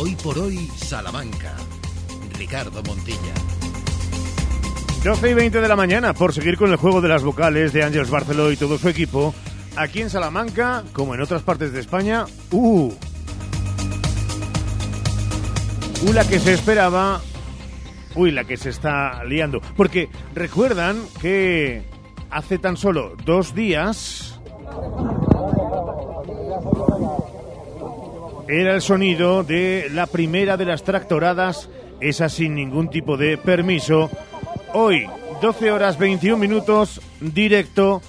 Hoy por hoy, Salamanca. Ricardo Montilla. 12 y 20 de la mañana, por seguir con el juego de las vocales de Ángeles Barceló y todo su equipo, aquí en Salamanca, como en otras partes de España, ¡uh! Uh, la que se esperaba, uy, la que se está liando. Porque recuerdan que hace tan solo dos días era el sonido de la primera de las tractoradas, esa sin ningún tipo de permiso. Hoy, 12 horas 21 minutos, directo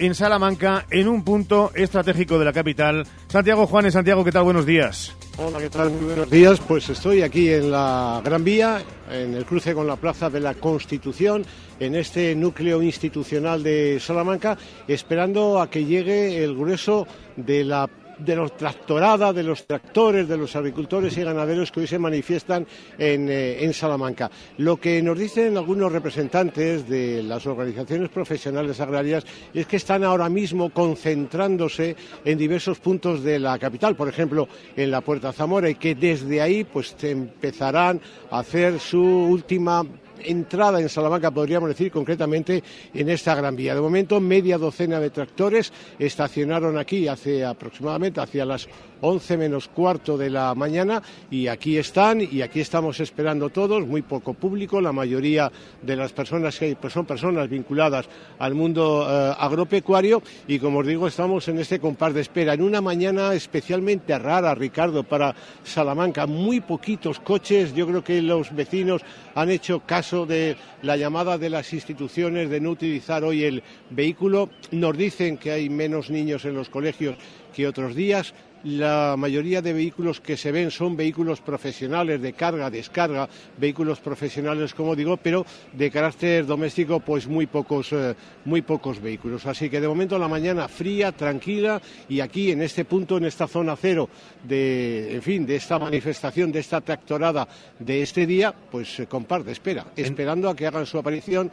en Salamanca, en un punto estratégico de la capital. Santiago Juanes, Santiago, ¿qué tal? Buenos días. Hola, ¿qué tal? Muy buenos días. Pues estoy aquí en la Gran Vía, en el cruce con la Plaza de la Constitución, en este núcleo institucional de Salamanca, esperando a que llegue el grueso de la de los tractoradas, de los tractores, de los agricultores y ganaderos que hoy se manifiestan en, eh, en, Salamanca. Lo que nos dicen algunos representantes de las organizaciones profesionales agrarias es que están ahora mismo concentrándose en diversos puntos de la capital, por ejemplo, en la Puerta Zamora, y que desde ahí pues empezarán a hacer su última entrada en Salamanca, podríamos decir concretamente en esta Gran Vía. De momento, media docena de tractores estacionaron aquí hace aproximadamente hacia las 11 menos cuarto de la mañana y aquí están y aquí estamos esperando todos, muy poco público, la mayoría de las personas que pues son personas vinculadas al mundo eh, agropecuario y como os digo estamos en este compás de espera. En una mañana especialmente rara, Ricardo, para Salamanca, muy poquitos coches, yo creo que los vecinos han hecho caso de la llamada de las instituciones de no utilizar hoy el vehículo, nos dicen que hay menos niños en los colegios que otros días, la mayoría de vehículos que se ven son vehículos profesionales de carga, descarga, vehículos profesionales, como digo, pero de carácter doméstico, pues muy pocos, eh, muy pocos vehículos. Así que de momento la mañana fría, tranquila y aquí en este punto, en esta zona cero de, en fin, de esta manifestación, de esta tractorada de este día, pues eh, con par de espera, esperando a que hagan su aparición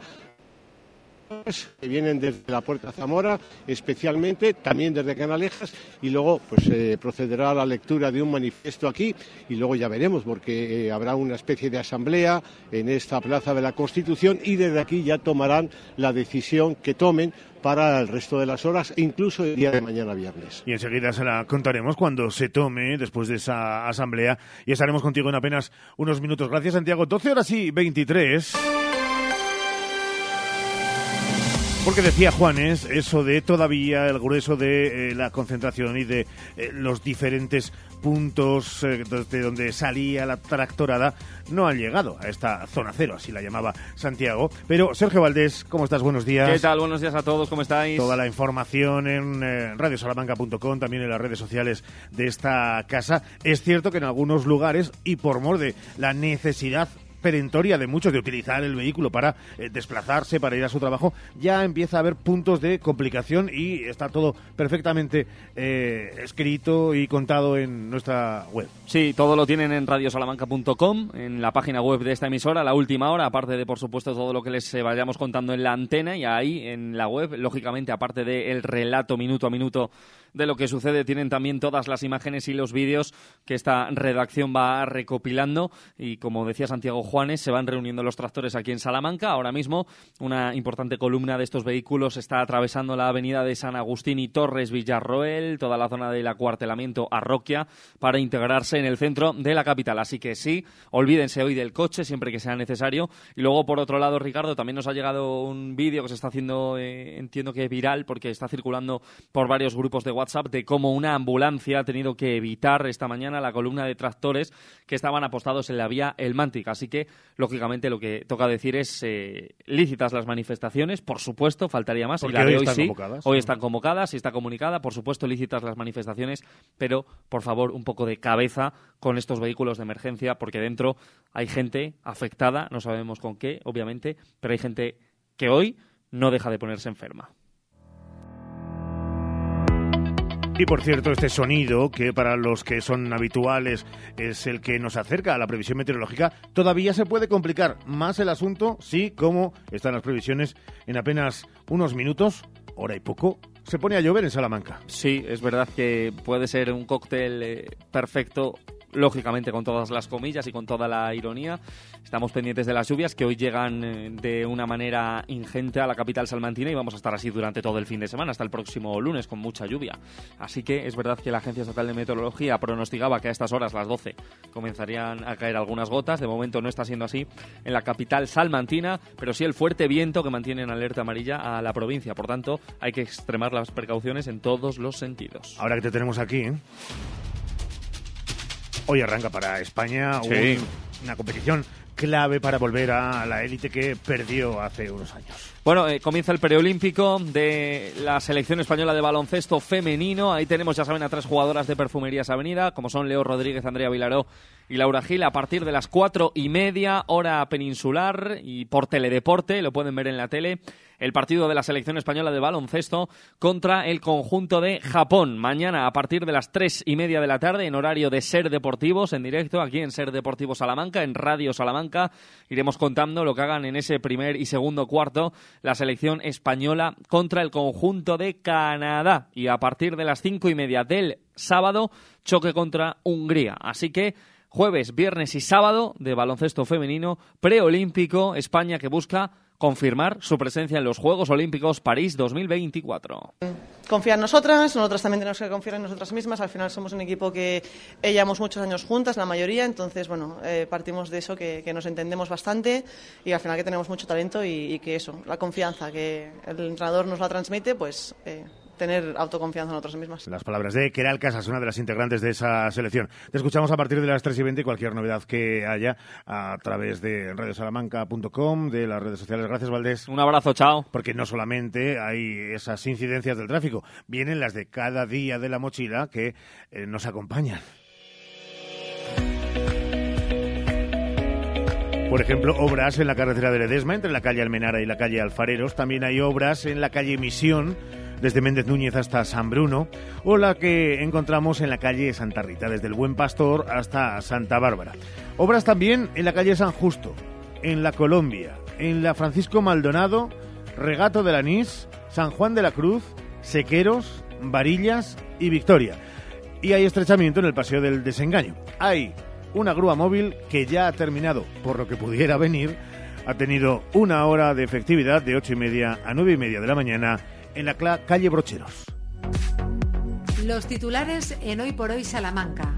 que vienen desde la Puerta Zamora, especialmente, también desde Canalejas, y luego pues eh, procederá a la lectura de un manifiesto aquí, y luego ya veremos, porque eh, habrá una especie de asamblea en esta Plaza de la Constitución, y desde aquí ya tomarán la decisión que tomen para el resto de las horas, incluso el día de mañana viernes. Y enseguida se la contaremos cuando se tome después de esa asamblea, y estaremos contigo en apenas unos minutos. Gracias, Santiago. 12 horas y 23. Porque decía Juanes eso de todavía el grueso de eh, la concentración y de eh, los diferentes puntos eh, de donde salía la tractorada no han llegado a esta zona cero, así la llamaba Santiago. Pero Sergio Valdés, ¿cómo estás? Buenos días. ¿Qué tal? Buenos días a todos, ¿cómo estáis? Toda la información en radiosalamanca.com, también en las redes sociales de esta casa. Es cierto que en algunos lugares, y por mor de la necesidad perentoria de muchos de utilizar el vehículo para eh, desplazarse, para ir a su trabajo, ya empieza a haber puntos de complicación y está todo perfectamente eh, escrito y contado en nuestra web. Sí, todo lo tienen en radiosalamanca.com, en la página web de esta emisora, la última hora, aparte de, por supuesto, todo lo que les eh, vayamos contando en la antena y ahí en la web, lógicamente, aparte del relato minuto a minuto de lo que sucede. Tienen también todas las imágenes y los vídeos que esta redacción va recopilando. Y como decía Santiago Juanes, se van reuniendo los tractores aquí en Salamanca. Ahora mismo, una importante columna de estos vehículos está atravesando la avenida de San Agustín y Torres Villarroel, toda la zona del acuartelamiento Arroquia, para integrarse en el centro de la capital. Así que sí, olvídense hoy del coche siempre que sea necesario. Y luego, por otro lado, Ricardo, también nos ha llegado un vídeo que se está haciendo, eh, entiendo que viral, porque está circulando por varios grupos de WhatsApp WhatsApp de cómo una ambulancia ha tenido que evitar esta mañana la columna de tractores que estaban apostados en la vía El Mántic. Así que, lógicamente, lo que toca decir es eh, lícitas las manifestaciones, por supuesto, faltaría más. Porque y la hoy de hoy están sí, convocadas. hoy están convocadas y está comunicada, por supuesto, lícitas las manifestaciones, pero, por favor, un poco de cabeza con estos vehículos de emergencia, porque dentro hay gente afectada, no sabemos con qué, obviamente, pero hay gente que hoy no deja de ponerse enferma. Y por cierto, este sonido, que para los que son habituales es el que nos acerca a la previsión meteorológica, todavía se puede complicar más el asunto si, como están las previsiones, en apenas unos minutos, hora y poco, se pone a llover en Salamanca. Sí, es verdad que puede ser un cóctel eh, perfecto lógicamente con todas las comillas y con toda la ironía. Estamos pendientes de las lluvias que hoy llegan eh, de una manera ingente a la capital salmantina y vamos a estar así durante todo el fin de semana, hasta el próximo lunes, con mucha lluvia. Así que es verdad que la Agencia Estatal de Meteorología pronosticaba que a estas horas, las 12, comenzarían a caer algunas gotas. De momento no está siendo así en la capital salmantina, pero sí el fuerte viento que mantiene en alerta amarilla a la provincia. Por tanto, hay que extremar las precauciones en todos los sentidos. Ahora que te tenemos aquí, ¿eh? Hoy arranca para España Sí. un- una competición clave para volver a la élite que perdió hace unos años. Bueno, eh, comienza el preolímpico de la selección española de baloncesto femenino. Ahí tenemos, ya saben, a tres jugadoras de Perfumerías Avenida, como son Leo Rodríguez, Andrea Vilaró y Laura Gil, a partir de las cuatro y media, hora peninsular y por teledeporte, lo pueden ver en la tele, el partido de la selección española de baloncesto contra el conjunto de Japón. Mañana, a partir de las tres y media de la tarde, en horario de Ser Deportivos, en directo, aquí en Ser Deportivo Salamanca, en Radio Salamanca, iremos contando lo que hagan en ese primer y segundo cuarto la selección española contra el conjunto de Canadá. Y a partir de las cinco y media del sábado, choque contra Hungría. Así que jueves, viernes y sábado de baloncesto femenino preolímpico, España que busca confirmar su presencia en los Juegos Olímpicos París 2024. confía en nosotras, nosotras también tenemos que confiar en nosotras mismas. Al final somos un equipo que llevamos muchos años juntas, la mayoría, entonces, bueno, eh, partimos de eso, que, que nos entendemos bastante y al final que tenemos mucho talento y, y que eso, la confianza que el entrenador nos la transmite, pues eh, tener autoconfianza en nosotras mismas. Las palabras de Keral Casas, una de las integrantes de esa selección. Te escuchamos a partir de las 3 y 20 cualquier novedad que haya a través de radiosalamanca.com, de las redes sociales. Gracias, Valdés. Un abrazo, chao. Porque no solamente hay esas incidencias del tráfico, vienen las de cada día de la mochila que eh, nos acompañan. Por ejemplo, obras en la carretera de Ledesma, entre la calle Almenara y la calle Alfareros. También hay obras en la calle Misión, desde Méndez Núñez hasta San Bruno. O la que encontramos en la calle Santa Rita, desde el Buen Pastor hasta Santa Bárbara. Obras también en la calle San Justo, en la Colombia, en la Francisco Maldonado, Regato de la Anís, San Juan de la Cruz, Sequeros, Varillas y Victoria. Y hay estrechamiento en el Paseo del Desengaño. Hay una grúa móvil que ya ha terminado, por lo que pudiera venir, ha tenido una hora de efectividad de ocho y media a nueve y media de la mañana en la calle Brocheros. Los titulares en Hoy por Hoy Salamanca.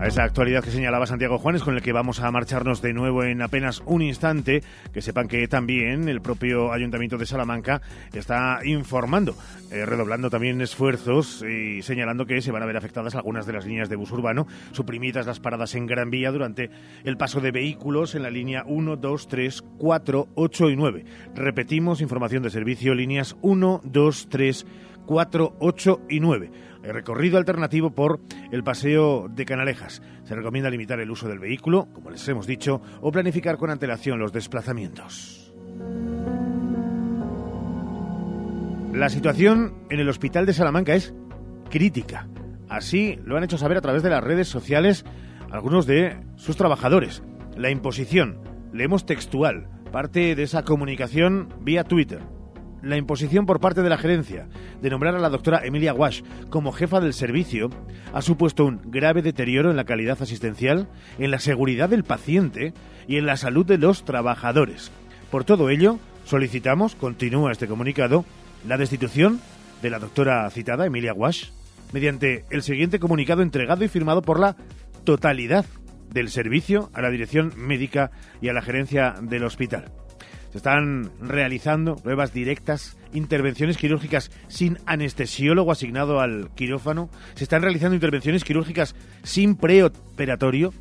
A esa actualidad que señalaba Santiago Juanes, con el que vamos a marcharnos de nuevo en apenas un instante, que sepan que también el propio Ayuntamiento de Salamanca está informando, eh, redoblando también esfuerzos y señalando que se van a ver afectadas algunas de las líneas de bus urbano, suprimidas las paradas en Gran Vía durante el paso de vehículos en la línea 1, 2, 3, 4, 8 y 9. Repetimos, información de servicio, líneas 1, 2, 3, 4, 8 y 9. El recorrido alternativo por el paseo de Canalejas. Se recomienda limitar el uso del vehículo, como les hemos dicho, o planificar con antelación los desplazamientos. La situación en el hospital de Salamanca es crítica. Así lo han hecho saber a través de las redes sociales algunos de sus trabajadores. La imposición, leemos textual, parte de esa comunicación vía Twitter. La imposición por parte de la gerencia de nombrar a la doctora Emilia Wash como jefa del servicio ha supuesto un grave deterioro en la calidad asistencial, en la seguridad del paciente y en la salud de los trabajadores. Por todo ello, solicitamos, continúa este comunicado, la destitución de la doctora citada, Emilia Wash, mediante el siguiente comunicado entregado y firmado por la totalidad del servicio a la dirección médica y a la gerencia del hospital. Se están realizando pruebas directas, intervenciones quirúrgicas sin anestesiólogo asignado al quirófano. Se están realizando intervenciones quirúrgicas sin preoperatorio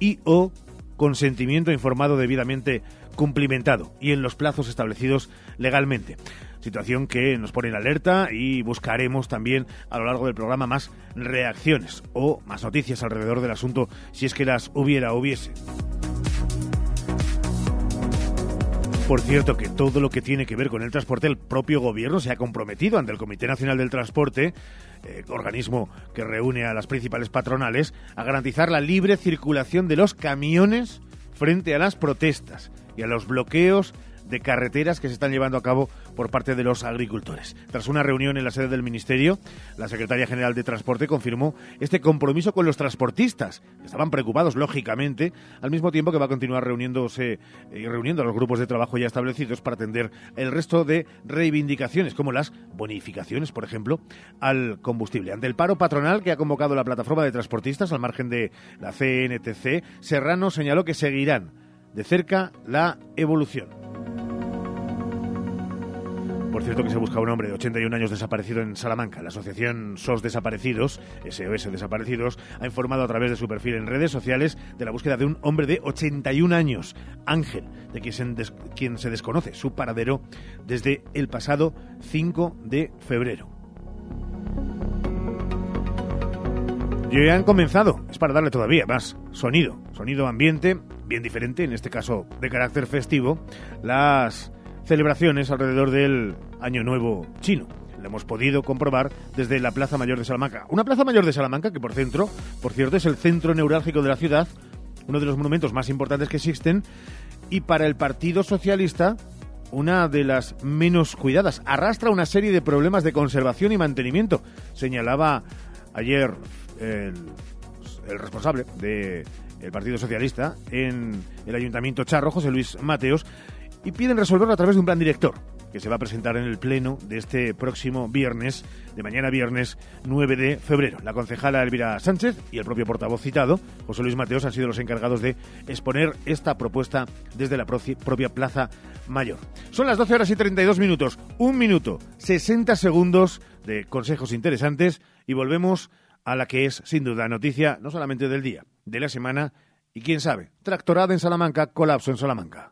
y o consentimiento informado debidamente cumplimentado y en los plazos establecidos legalmente. Situación que nos pone en alerta y buscaremos también a lo largo del programa más reacciones o más noticias alrededor del asunto si es que las hubiera hubiese. Por cierto, que todo lo que tiene que ver con el transporte, el propio gobierno se ha comprometido ante el Comité Nacional del Transporte, eh, organismo que reúne a las principales patronales, a garantizar la libre circulación de los camiones frente a las protestas y a los bloqueos de carreteras que se están llevando a cabo por parte de los agricultores. Tras una reunión en la sede del Ministerio, la secretaria general de Transporte confirmó este compromiso con los transportistas, que estaban preocupados, lógicamente, al mismo tiempo que va a continuar reuniéndose y reuniendo a los grupos de trabajo ya establecidos para atender el resto de reivindicaciones, como las bonificaciones, por ejemplo, al combustible. Ante el paro patronal que ha convocado la plataforma de transportistas al margen de la CNTC, Serrano señaló que seguirán de cerca la evolución. Por cierto que se busca un hombre de 81 años desaparecido en Salamanca. La asociación SOS Desaparecidos, SOS Desaparecidos, ha informado a través de su perfil en redes sociales de la búsqueda de un hombre de 81 años, Ángel, de quien se, desconoce su paradero desde el pasado 5 de febrero. Y ya han comenzado, es para darle todavía más sonido, sonido ambiente, bien diferente, en este caso de carácter festivo, las celebraciones alrededor del Año Nuevo chino. Lo hemos podido comprobar desde la Plaza Mayor de Salamanca. Una Plaza Mayor de Salamanca que por centro, por cierto, es el centro neurálgico de la ciudad, uno de los monumentos más importantes que existen, y para el Partido Socialista una de las menos cuidadas. Arrastra una serie de problemas de conservación y mantenimiento. Señalaba ayer el, responsable del Partido Socialista en el Ayuntamiento Charro, José Luis Mateos, y piden resolverlo a través de un plan director que se va a presentar en el pleno de este próximo viernes, de mañana viernes 9 de febrero. La concejala Elvira Sánchez y el propio portavoz citado, José Luis Mateos, han sido los encargados de exponer esta propuesta desde la propia Plaza Mayor. Son las 12 horas y 32 minutos, un minuto, 60 segundos de consejos interesantes y volvemos a la que es, sin duda, noticia no solamente del día, de la semana y quién sabe, tractorada en Salamanca, colapso en Salamanca.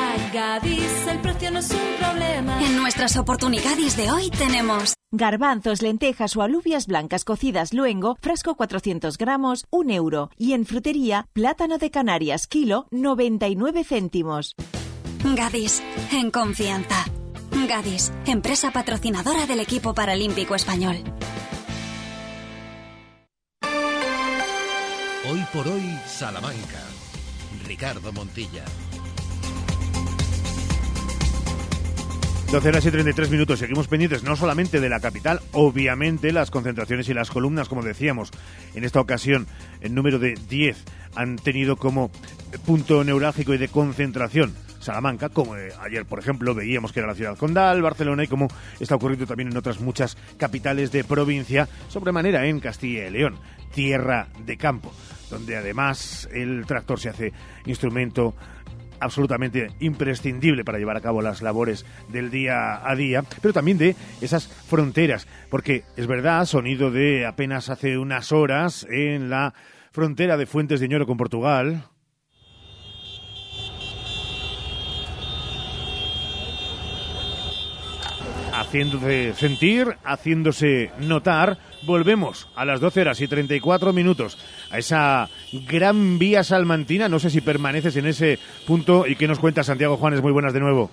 Gadis, el precio no es un problema. En nuestras oportunidades de hoy tenemos Garbanzos, lentejas o alubias blancas cocidas luengo, frasco 400 gramos, 1 euro. Y en frutería, plátano de Canarias, kilo, 99 céntimos. Gadis, en confianza. Gadis, empresa patrocinadora del equipo paralímpico español. Hoy por hoy, Salamanca. Ricardo Montilla. 12 horas y 33 minutos. Seguimos pendientes no solamente de la capital, obviamente las concentraciones y las columnas, como decíamos, en esta ocasión el número de 10 han tenido como punto neurálgico y de concentración Salamanca, como eh, ayer, por ejemplo, veíamos que era la ciudad condal, Barcelona y como está ocurriendo también en otras muchas capitales de provincia, sobremanera en Castilla y León, tierra de campo, donde además el tractor se hace instrumento absolutamente imprescindible para llevar a cabo las labores del día a día, pero también de esas fronteras, porque es verdad, sonido de apenas hace unas horas en la frontera de Fuentes de Ñoro con Portugal. Haciéndose sentir, haciéndose notar, volvemos a las 12 horas y 34 minutos a esa gran vía salmantina. No sé si permaneces en ese punto y qué nos cuenta Santiago Juanes. Muy buenas de nuevo.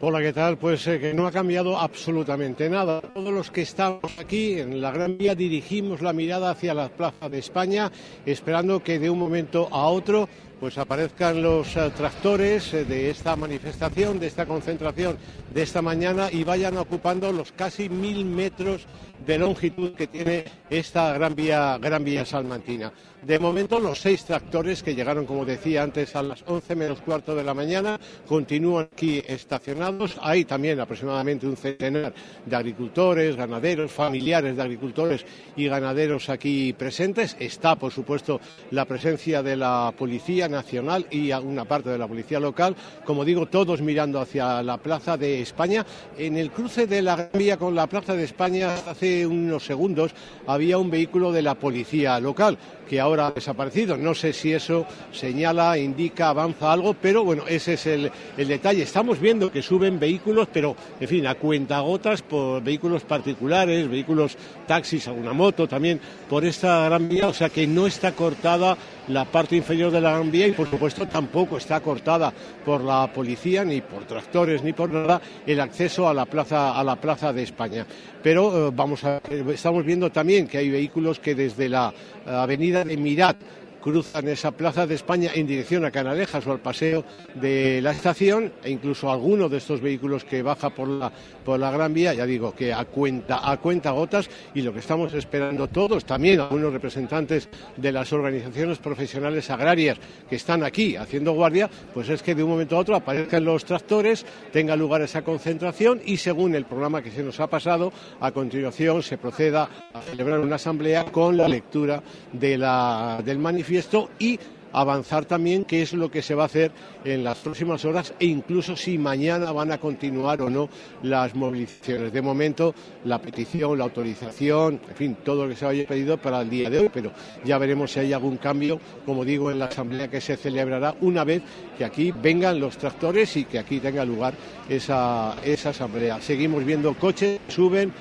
Hola, ¿qué tal? Pues eh, que no ha cambiado absolutamente nada. Todos los que estamos aquí en la Gran Vía dirigimos la mirada hacia la Plaza de España, esperando que de un momento a otro pues aparezcan los eh, tractores eh, de esta manifestación, de esta concentración de esta mañana y vayan ocupando los casi mil metros de longitud que tiene esta Gran Vía, Gran Vía Salmantina. De momento, los seis tractores que llegaron, como decía antes, a las 11 menos cuarto de la mañana, continúan aquí estacionados. Hay también aproximadamente un centenar de agricultores, ganaderos, familiares de agricultores y ganaderos aquí presentes. Está, por supuesto, la presencia de la policía Nacional y una parte de la Policía Local, como digo, todos mirando hacia la Plaza de España. En el cruce de la Gran Vía con la Plaza de España, hace unos segundos, había un vehículo de la Policía Local que ahora ha desaparecido. No sé si eso señala, indica, avanza algo, pero bueno, ese es el, el detalle. Estamos viendo que suben vehículos, pero en fin, a cuentagotas por vehículos particulares, vehículos taxis, alguna moto también por esta gran vía, o sea que no está cortada la parte inferior de la Gran y por supuesto tampoco está cortada por la policía ni por tractores ni por nada el acceso a la plaza a la plaza de España. Pero eh, vamos a, estamos viendo también que hay vehículos que desde la avenida de Mirat cruzan esa plaza de España en dirección a Canalejas o al paseo de la estación e incluso alguno de estos vehículos que baja por la, por la Gran Vía, ya digo que a cuenta, a cuenta gotas y lo que estamos esperando todos, también algunos representantes de las organizaciones profesionales agrarias que están aquí haciendo guardia, pues es que de un momento a otro aparezcan los tractores, tenga lugar esa concentración y según el programa que se nos ha pasado, a continuación se proceda a celebrar una asamblea con la lectura de la, del manifiesto y avanzar también qué es lo que se va a hacer en las próximas horas e incluso si mañana van a continuar o no las movilizaciones. De momento, la petición, la autorización, en fin, todo lo que se haya pedido para el día de hoy, pero ya veremos si hay algún cambio, como digo, en la asamblea que se celebrará una vez que aquí vengan los tractores y que aquí tenga lugar esa, esa asamblea. Seguimos viendo coches, suben,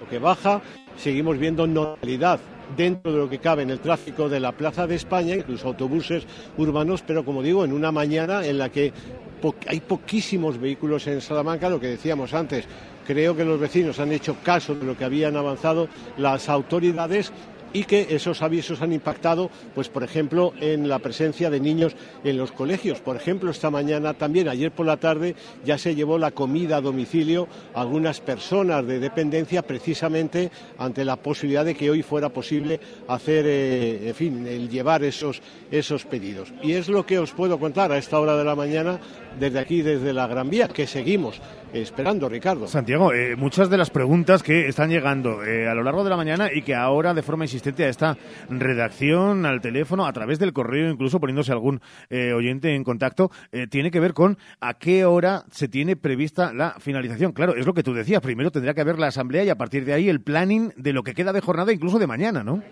lo que baja, seguimos viendo normalidad dentro de lo que cabe en el tráfico de la Plaza de España, incluso autobuses urbanos, pero como digo, en una mañana en la que hay poquísimos vehículos en Salamanca, lo que decíamos antes. Creo que los vecinos han hecho caso de lo que habían avanzado las autoridades y que esos avisos han impactado, pues por ejemplo, en la presencia de niños en los colegios. Por ejemplo, esta mañana también, ayer por la tarde, ya se llevó la comida a domicilio a algunas personas de dependencia precisamente ante la posibilidad de que hoy fuera posible hacer, eh, en fin, el llevar esos, esos pedidos. Y es lo que os puedo contar a esta hora de la mañana desde aquí, desde la Gran Vía, que seguimos esperando, Ricardo. Santiago, eh, muchas de las preguntas que están llegando eh, a lo largo de la mañana y que ahora de forma insistente a esta redacción, al teléfono, a través del correo, incluso poniéndose algún eh, oyente en contacto, tiene que ver con a qué hora se tiene prevista la finalización. Claro, es lo que tú decías, primero tendrá que haber la asamblea y a partir de ahí el planning de lo que queda de jornada, incluso de mañana, ¿no?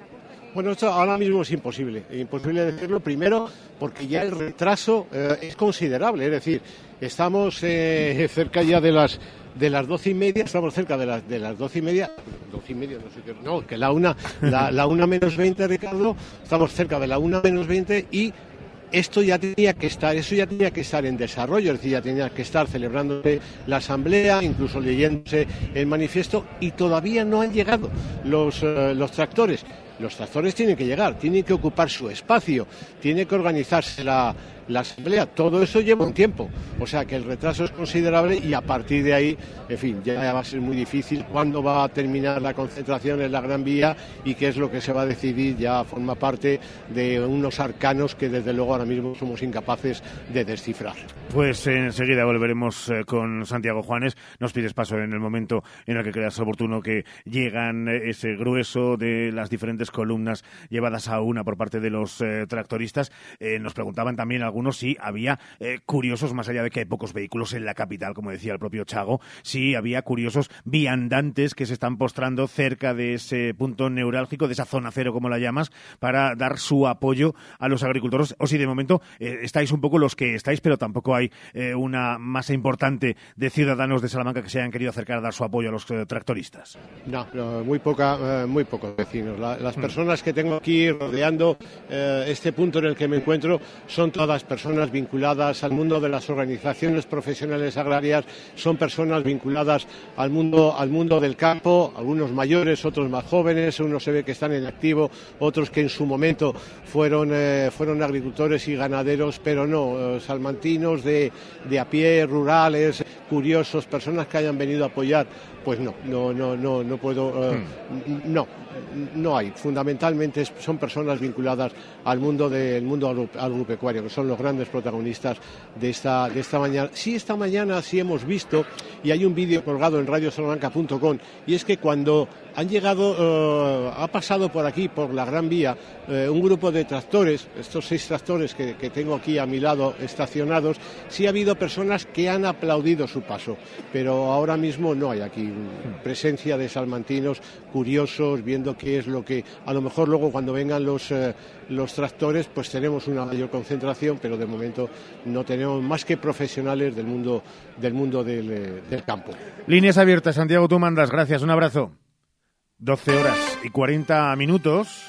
Bueno, esto ahora mismo es imposible. Imposible decirlo primero porque ya el retraso es considerable. Es decir, estamos cerca ya de las de las doce y media, estamos cerca de las de las doce y media, doce y media, no sé qué, no, que la una, la, una menos veinte, Ricardo, estamos cerca de la una menos veinte y esto ya tenía que estar, eso ya tenía que estar en desarrollo, es decir, ya tenía que estar celebrándose la asamblea, incluso leyéndose el manifiesto, y todavía no han llegado los, uh, los tractores. Los tractores tienen que llegar, tienen que ocupar su espacio, tiene que organizarse la, la asamblea. Todo eso lleva un tiempo, o sea que el retraso es considerable y a partir de ahí, en fin, ya va a ser muy difícil cuándo va a terminar la concentración en la Gran Vía y qué es lo que se va a decidir ya forma parte de unos arcanos que desde luego ahora mismo somos incapaces de descifrar. Pues enseguida volveremos eh, con Santiago Juanes. Nos pides paso en el momento en el que creas oportuno que llegan eh, ese grueso de las diferentes columnas llevadas a una por parte de los eh, tractoristas. Eh, nos preguntaban también algunos si había eh, curiosos, más allá de que hay pocos vehículos en la capital, como decía el propio Chago, si había curiosos viandantes que se están postrando cerca de ese punto neurálgico, de esa zona cero, como la llamas, para dar su apoyo a los agricultores, o si de momento estáis un poco los que estáis, pero tampoco hay una masa importante de ciudadanos de Salamanca que se hayan querido acercar a dar su apoyo a los tractoristas. No, no muy poca, muy pocos vecinos. La, las personas que tengo aquí rodeando eh, este punto en el que me encuentro son todas personas vinculadas al mundo de las organizaciones profesionales agrarias, son personas vinculadas al mundo, al mundo del campo, algunos mayores, otros más jóvenes, unos se ve que están en activo, otros que en su momento fueron, eh, fueron agricultores y ganaderos, pero no, eh, salmantinos de, de a pie, rurales, curiosos, personas que hayan venido a apoyar pues no, no, no, no, no puedo, uh, hmm. no, no hay. Fundamentalmente son personas vinculadas al mundo del mundo agropecuario, que son los grandes protagonistas de esta, de esta mañana. Sí, esta mañana sí hemos visto, y hay un vídeo colgado en radiosalamanca.com, y es que cuando han llegado, eh, ha pasado por aquí, por la Gran Vía, eh, un grupo de tractores, estos seis tractores que, tengo aquí a mi lado estacionados, sí ha habido personas que han aplaudido su paso, pero ahora mismo no hay aquí presencia de salmantinos curiosos, viendo qué es lo que, a lo mejor luego cuando vengan los, eh, los tractores, pues tenemos una mayor concentración, pero de momento no tenemos más que profesionales del mundo del, mundo del campo. Líneas abiertas, Santiago, tú mandas, gracias, un abrazo. 12 horas y 40 minutos.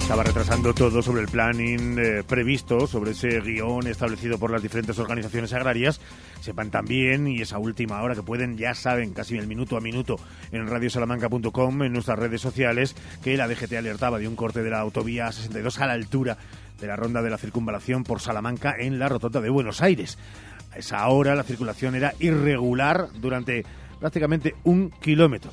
Estaba retrasando todo sobre el planning eh, previsto, sobre ese guion establecido por las diferentes organizaciones agrarias. Sepan también, y esa última hora que pueden, ya saben, casi el minuto a minuto en radiosalamanca.com, en nuestras redes sociales, que la DGT alertaba de un corte de la autovía 62 a la altura de la ronda de la circunvalación por Salamanca en la rotonda de Buenos Aires. A esa hora la circulación era irregular durante prácticamente un kilómetro.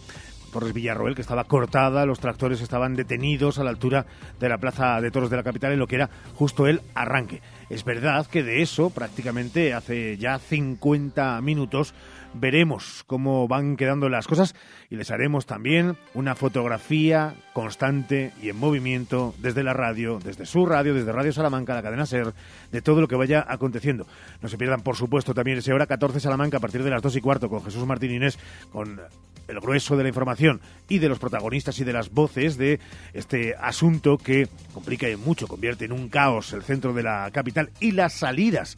Torres Villarroel, que estaba cortada, los tractores estaban detenidos a la altura de la plaza de toros de la capital en lo que era justo el arranque. Es verdad que de eso, prácticamente hace ya 50 minutos, veremos cómo van quedando las cosas y les haremos también una fotografía constante y en movimiento desde la radio, desde su radio, desde Radio Salamanca, la cadena SER, de todo lo que vaya aconteciendo. No se pierdan, por supuesto, también ese hora 14 Salamanca a partir de las 2 y cuarto con Jesús Martín Inés, con el grueso de la información y de los protagonistas y de las voces de este asunto que complica y mucho, convierte en un caos el centro de la capital y las salidas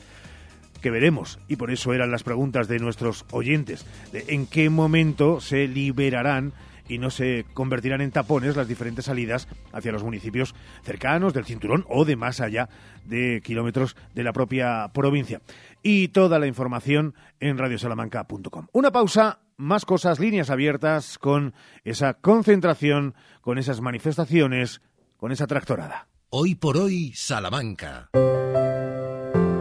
que veremos, y por eso eran las preguntas de nuestros oyentes, de en qué momento se liberarán y no se convertirán en tapones las diferentes salidas hacia los municipios cercanos del cinturón o de más allá de kilómetros de la propia provincia. Y toda la información en radiosalamanca.com. Una pausa, más cosas, líneas abiertas con esa concentración, con esas manifestaciones, con esa tractorada. Hoy por hoy, Salamanca.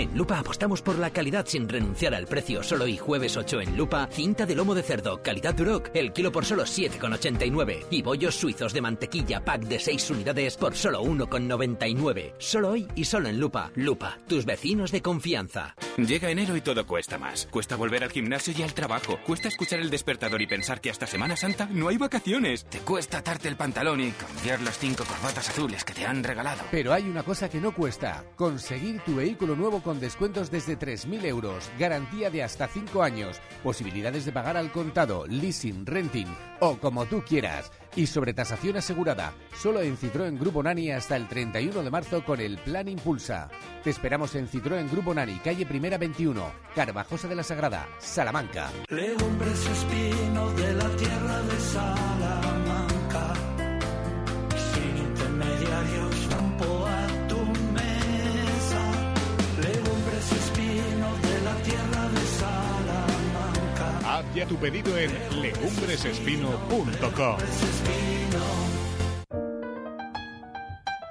En Lupa apostamos por la calidad sin renunciar al precio. Solo hoy jueves 8 en Lupa, cinta de lomo de cerdo, calidad Duroc, el kilo por solo 7,89. Y bollos suizos de mantequilla, pack de 6 unidades por solo 1,99. Solo hoy y solo en Lupa. Lupa, tus vecinos de confianza. Llega enero y todo cuesta más. Cuesta volver al gimnasio y al trabajo. Cuesta escuchar el despertador y pensar que hasta Semana Santa no hay vacaciones. Te cuesta atarte el pantalón y cambiar las cinco corbatas azules que te han regalado. Pero hay una cosa que no cuesta. Conseguir tu vehículo nuevo con descuentos desde 3.000 euros, garantía de hasta 5 años, posibilidades de pagar al contado, leasing, renting o como tú quieras. Y sobre tasación asegurada, solo en Citroën Grupo Nani hasta el 31 de marzo con el Plan Impulsa. Te esperamos en Citroën Grupo Nani, calle Primera 21, Carvajosa de la Sagrada, Salamanca. Legumbres espinos de la tierra de Salamanca, sin intermediarios, Haz ya tu pedido en legumbresespino.com.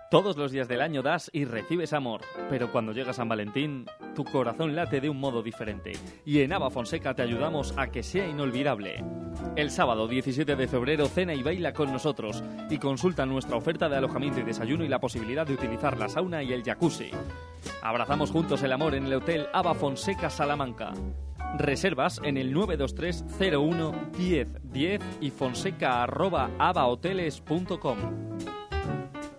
Todos los días del año das y recibes amor, pero cuando llega San Valentín, tu corazón late de un modo diferente. Y en Ava Fonseca te ayudamos a que sea inolvidable. El sábado 17 de febrero cena y baila con nosotros y consulta nuestra oferta de alojamiento y desayuno y la posibilidad de utilizar la sauna y el jacuzzi. Abrazamos juntos el amor en el Hotel Ava Fonseca Salamanca. Reservas en el 923 01 10 10 y fonseca arroba abahoteles.com.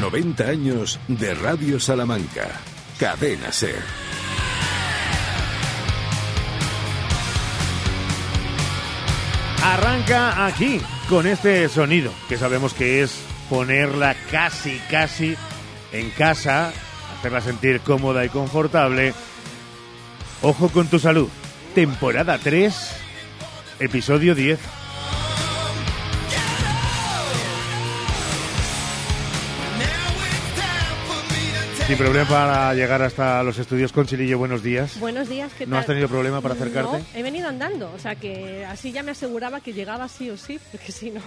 90 años de Radio Salamanca. Cadena Ser. Arranca aquí con este sonido que sabemos que es ponerla casi, casi en casa, hacerla sentir cómoda y confortable. Ojo con tu salud. Temporada 3, episodio 10. Sin problema para llegar hasta los estudios con Chilillo, buenos días. Buenos días, ¿qué tal? ¿No has tenido problema para acercarte? No, he venido andando, o sea que así ya me aseguraba que llegaba sí o sí, porque si no...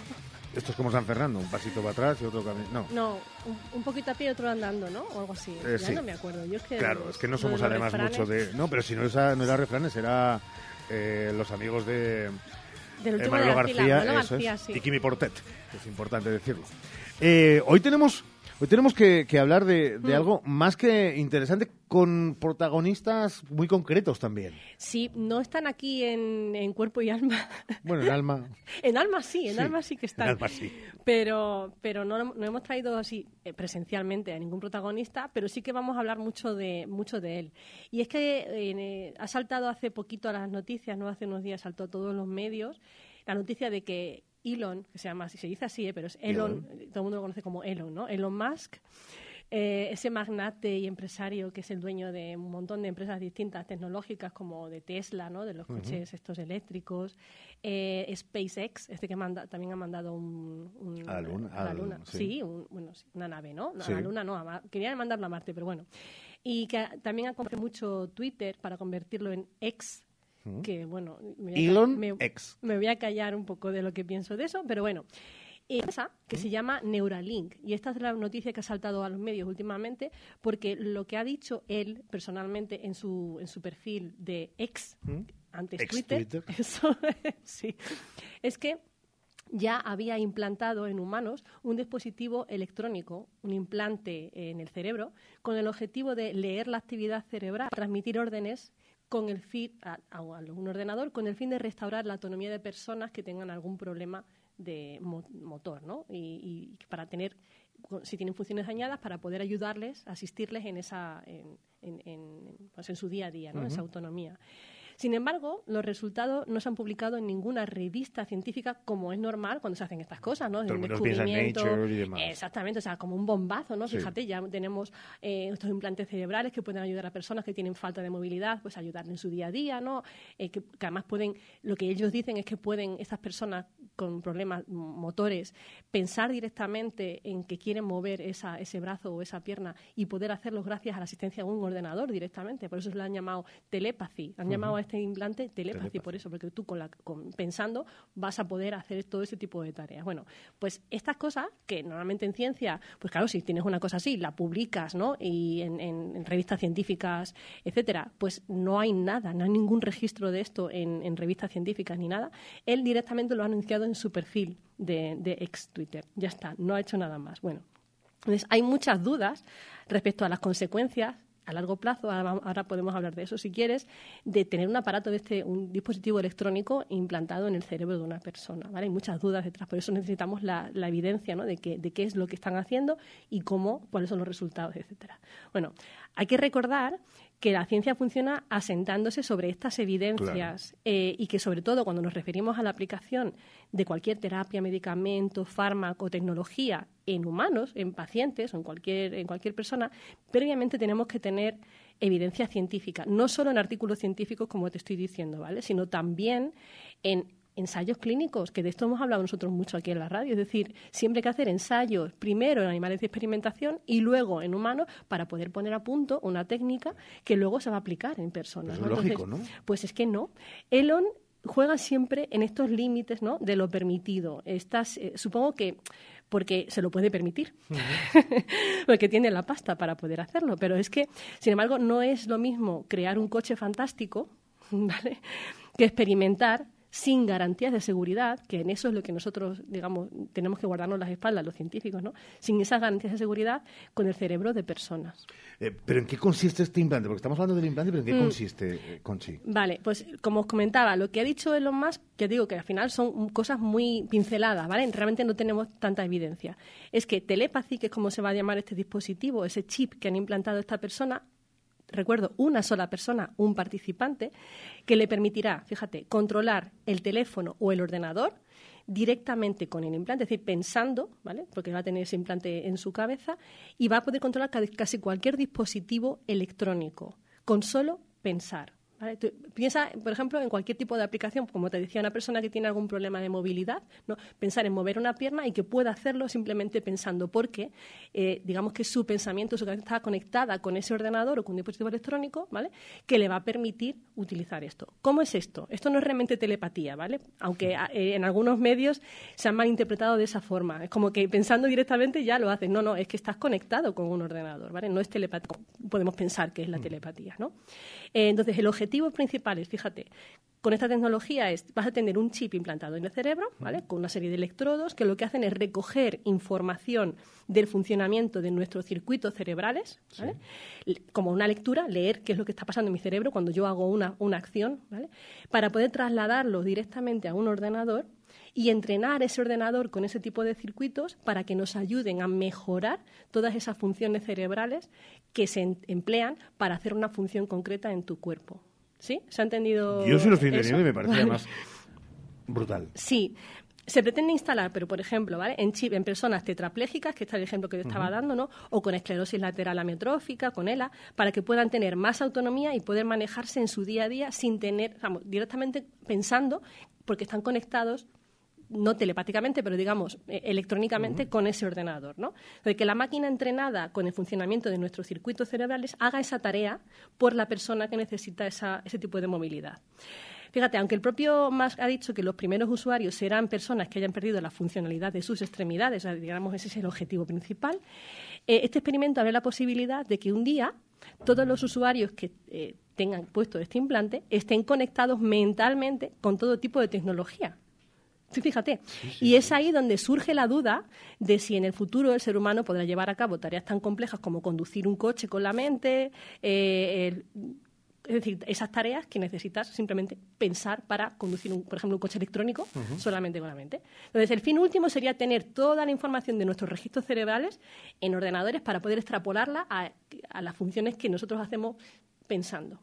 Esto es como San Fernando, un pasito para atrás y otro camino. No, No, un, un poquito a pie y otro andando, ¿no? O algo así. Eh, ya sí. no me acuerdo. Yo es que claro, los- es que no somos además refranes- mucho de... No, pero si no, esa, no era refranes, era eh, los amigos de... Del eh, Manolo de García, eso García, es, sí. y Kimi Portet, es importante decirlo. Eh, hoy tenemos, hoy tenemos que, que hablar de, de Mm. algo más que interesante con protagonistas muy concretos también. Sí, no están aquí en, en cuerpo y alma. Bueno, el alma... en alma sí, en Sí, alma sí que están. en alma sí. Pero, pero no, no hemos traído así eh, presencialmente a ningún protagonista, pero sí que vamos a hablar mucho de, mucho de él. Y es que eh, ha saltado hace poquito a las noticias, no hace unos días saltó a todos los medios, la noticia de que Elon, que se llama así, se dice así, eh, pero es Elon, todo el mundo lo conoce como Elon, ¿no? Elon Musk, eh, ese magnate y empresario que es el dueño de un montón de empresas distintas tecnológicas como de Tesla, ¿no? de los coches estos eléctricos, eh, SpaceX, este que manda, también ha mandado un, un- A la Luna, a la al- Luna. sí. Sí, un- bueno, sí, una nave, ¿no? Sí. A la Luna no, a Ma- querían mandarlo a Marte, pero bueno. Y que también ha comprado mucho Twitter para convertirlo en X, Que bueno, me voy, a, Elon me- X. me voy a callar un poco de lo que pienso de eso, pero bueno. Esa, que se llama Neuralink. Y esta es la noticia que ha saltado a los medios últimamente, porque lo que ha dicho él personalmente en su, en su perfil de ex, antes Ex Twitter, Twitter. eso, sí, es que ya había implantado en humanos un dispositivo electrónico, un implante en el cerebro, con el objetivo de leer la actividad cerebral, transmitir órdenes con el fin a, a un ordenador con el fin de restaurar la autonomía de personas que tengan algún problema de mo- motor, ¿no? Y, y para tener si tienen funciones dañadas para poder ayudarles, asistirles en esa en, en- en, pues en su día a día, ¿no? Esa autonomía. Sin embargo, los resultados no se han publicado en ninguna revista científica, como es normal cuando se hacen estas cosas, ¿no? Todo el un mundo piensa en. Nature y demás. Exactamente, o sea, como un bombazo, ¿no? Sí. Fíjate, ya tenemos eh, estos implantes cerebrales que pueden ayudar a personas que tienen falta de movilidad, pues ayudarles en su día a día, ¿no? Eh, que, que además pueden, lo que ellos dicen es que pueden estas personas con problemas motores pensar directamente en que quieren mover esa, ese brazo o esa pierna y poder hacerlo gracias a la asistencia de un ordenador directamente. Por eso lo han llamado telepathy. Han Ujú. llamado a este implante telepathy, por eso, porque tú con la, con- pensando vas a poder hacer todo ese tipo de tareas. Bueno, pues estas cosas que normalmente en ciencia, pues claro, si tienes una cosa así, la publicas, ¿no? Y en, en- en revistas científicas, etcétera, pues no hay nada, no hay ningún registro de esto en, en revistas científicas ni nada. Él directamente lo ha anunciado en su perfil de, de ex Twitter. Ya está, no ha hecho nada más. Bueno, entonces, hay muchas dudas respecto a las consecuencias a largo plazo, ahora, podemos hablar de eso si quieres, de tener un aparato de este, un dispositivo electrónico implantado en el cerebro de una persona. ¿vale? Hay muchas dudas detrás, por eso necesitamos la, la evidencia ¿no? de, que, de qué es lo que están haciendo y cómo, cuáles son los resultados, etcétera. Bueno, hay que recordar que la ciencia funciona asentándose sobre estas evidencias eh, y que sobre todo cuando nos referimos a la aplicación de cualquier terapia, medicamento, fármaco, tecnología en humanos, en pacientes o en cualquier, en cualquier persona, previamente tenemos que tener evidencia científica, no solo en artículos científicos como te estoy diciendo, ¿vale? sino también en ensayos clínicos, que de esto hemos hablado nosotros mucho aquí en la radio, es decir, siempre hay que hacer ensayos primero en animales de experimentación y luego en humanos para poder poner a punto una técnica que luego se va a aplicar en personas. Eso ¿no? es lógico, Entonces, ¿no? Pues es que no. Elon juega siempre en estos límites ¿no? de lo permitido. Estas, eh, supongo que porque se lo puede permitir, porque tiene la pasta para poder hacerlo. Pero es que, sin embargo, no es lo mismo crear un coche fantástico, ¿vale? que experimentar sin garantías de seguridad, que en eso es lo que nosotros, digamos, tenemos que guardarnos las espaldas, los científicos, ¿no? Sin esas garantías de seguridad con el cerebro de personas. Eh, ¿Pero en qué consiste este implante? Porque estamos hablando del implante, pero ¿en qué Mm. consiste, eh, Conchi? Vale, pues como os comentaba, lo que ha dicho Elon Musk, que digo que al final son cosas muy pinceladas, ¿vale? Realmente no tenemos tanta evidencia. Es que telepathy, que es como se va a llamar este dispositivo, ese chip que han implantado esta persona, recuerdo, una sola persona, un participante, que le permitirá, fíjate, controlar el teléfono o el ordenador directamente con el implante, es decir, pensando, ¿vale? Porque va a tener ese implante en su cabeza y va a poder controlar ca- casi cualquier dispositivo electrónico con solo pensar. ¿Vale? Tú piensa, por ejemplo, en cualquier tipo de aplicación, como te decía, una persona que tiene algún problema de movilidad, ¿no? pensar en mover una pierna y que pueda hacerlo simplemente pensando, porque eh, digamos que su pensamiento, su cabeza está conectada con ese ordenador o con un dispositivo electrónico, ¿vale? que le va a permitir utilizar esto. ¿Cómo es esto? Esto no es realmente telepatía, ¿vale? Aunque eh, en algunos medios se han malinterpretado de esa forma. Es como que pensando directamente ya lo haces. No, no, es que estás conectado con un ordenador, ¿vale? No es telepatía. Podemos pensar que es la telepatía, ¿no? Eh, entonces, el objetivo principal es, fíjate, con esta tecnología es, vas a tener un chip implantado en el cerebro, ¿vale? Con una serie de electrodos que lo que hacen es recoger información del funcionamiento de nuestros circuitos cerebrales, ¿vale? Como una lectura, leer qué es lo que está pasando en mi cerebro cuando yo hago una, una acción, ¿vale? Para poder trasladarlo directamente a un ordenador y entrenar ese ordenador con ese tipo de circuitos para que nos ayuden a mejorar todas esas funciones cerebrales que se en- emplean para hacer una función concreta en tu cuerpo. ¿Sí? ¿Se ha entendido? Yo sí lo estoy entendiendo y me parece además brutal. Sí. Se pretende instalar, pero por ejemplo, ¿vale? En, chip, en personas tetraplégicas, que está el ejemplo que yo estaba Ujú. dando, ¿no? O con esclerosis lateral amiotrófica, con ELA, para que puedan tener más autonomía y poder manejarse en su día a día sin tener, vamos, directamente pensando, porque están conectados no telepáticamente, pero digamos eh, electrónicamente con ese ordenador, ¿no? De que la máquina entrenada con el funcionamiento de nuestros circuitos cerebrales haga esa tarea por la persona que necesita esa- ese tipo de movilidad. Fíjate, aunque el propio Musk ha dicho que los primeros usuarios serán personas que hayan perdido la funcionalidad de sus extremidades, digamos ese es el objetivo principal, eh, este experimento abre la posibilidad de que un día todos los usuarios que eh, tengan puesto este implante estén conectados mentalmente con todo tipo de tecnología. Sí, fíjate. y es ahí donde surge la duda de si en el futuro el ser humano podrá llevar a cabo tareas tan complejas como conducir un coche con la mente, eh, el- es decir, esas tareas que necesitas simplemente pensar para conducir, un, por ejemplo, un coche electrónico solamente con la mente. Entonces, el fin último sería tener toda la información de nuestros registros cerebrales en ordenadores para poder extrapolarla a, a las funciones que nosotros hacemos pensando.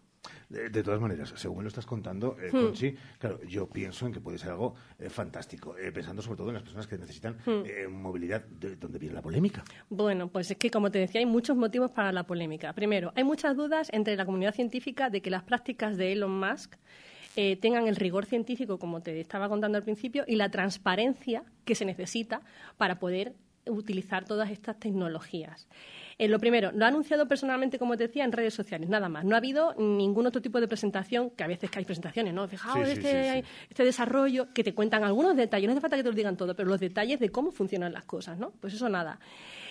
De, de todas maneras, según lo estás contando, eh, Hmm. Conchi, claro, yo pienso en que puede ser algo eh, fantástico, eh, pensando sobre todo en las personas que necesitan Hmm. eh, movilidad, de donde viene la polémica. Bueno, pues es que, como te decía, hay muchos motivos para la polémica. Primero, hay muchas dudas entre la comunidad científica de que las prácticas de Elon Musk eh, tengan el rigor científico, como te estaba contando al principio, y la transparencia que se necesita para poder utilizar todas estas tecnologías. Eh, lo primero, lo ha anunciado personalmente, como te decía, en redes sociales, nada más. No ha habido ningún otro tipo de presentación, que a veces que hay presentaciones, ¿no? Fijaos, Sí, este, sí, sí. este desarrollo, que te cuentan algunos detalles, no hace falta que te lo digan todo, pero los detalles de cómo funcionan las cosas, ¿no? Pues eso nada.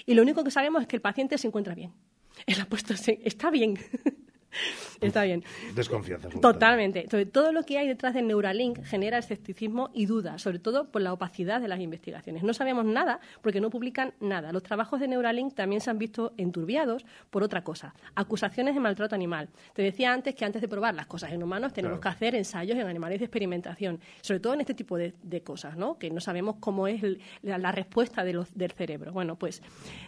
Y lo único que sabemos es que el paciente se encuentra bien. Él ha puesto, se- está bien. Está bien. Desconfianza. Totalmente. Sobre todo lo que hay detrás del Neuralink genera escepticismo y dudas, sobre todo por la opacidad de las investigaciones. No sabemos nada porque no publican nada. Los trabajos de Neuralink también se han visto enturbiados por otra cosa, acusaciones de maltrato animal. Te decía antes que antes de probar las cosas en humanos tenemos Claro. que hacer ensayos en animales de experimentación, sobre todo en este tipo de, de cosas, ¿no? Que no sabemos cómo es el- la, la respuesta de los- del cerebro. Bueno, pues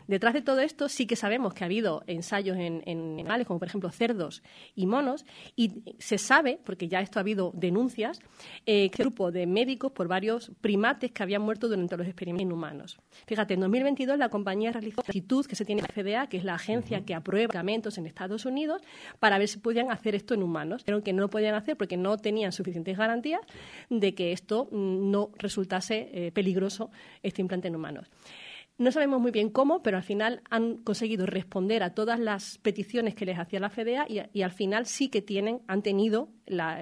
detrás de todo esto sí que sabemos que ha habido ensayos en, en animales, como por ejemplo cerdos y monos, y se sabe, porque ya esto ha habido denuncias, eh, que un grupo de médicos por varios primates que habían muerto durante los experimentos en humanos. Fíjate, en 2022 la compañía realizó una actitud que se tiene en la FDA, que es la agencia que aprueba medicamentos en Estados Unidos, para ver si podían hacer esto en humanos. Pero que no lo podían hacer porque no tenían suficientes garantías de que esto mm, no resultase eh, peligroso este implante en humanos. No sabemos muy bien cómo, pero al final han conseguido responder a todas las peticiones que les hacía la FDA y, al final sí que tienen, han tenido la,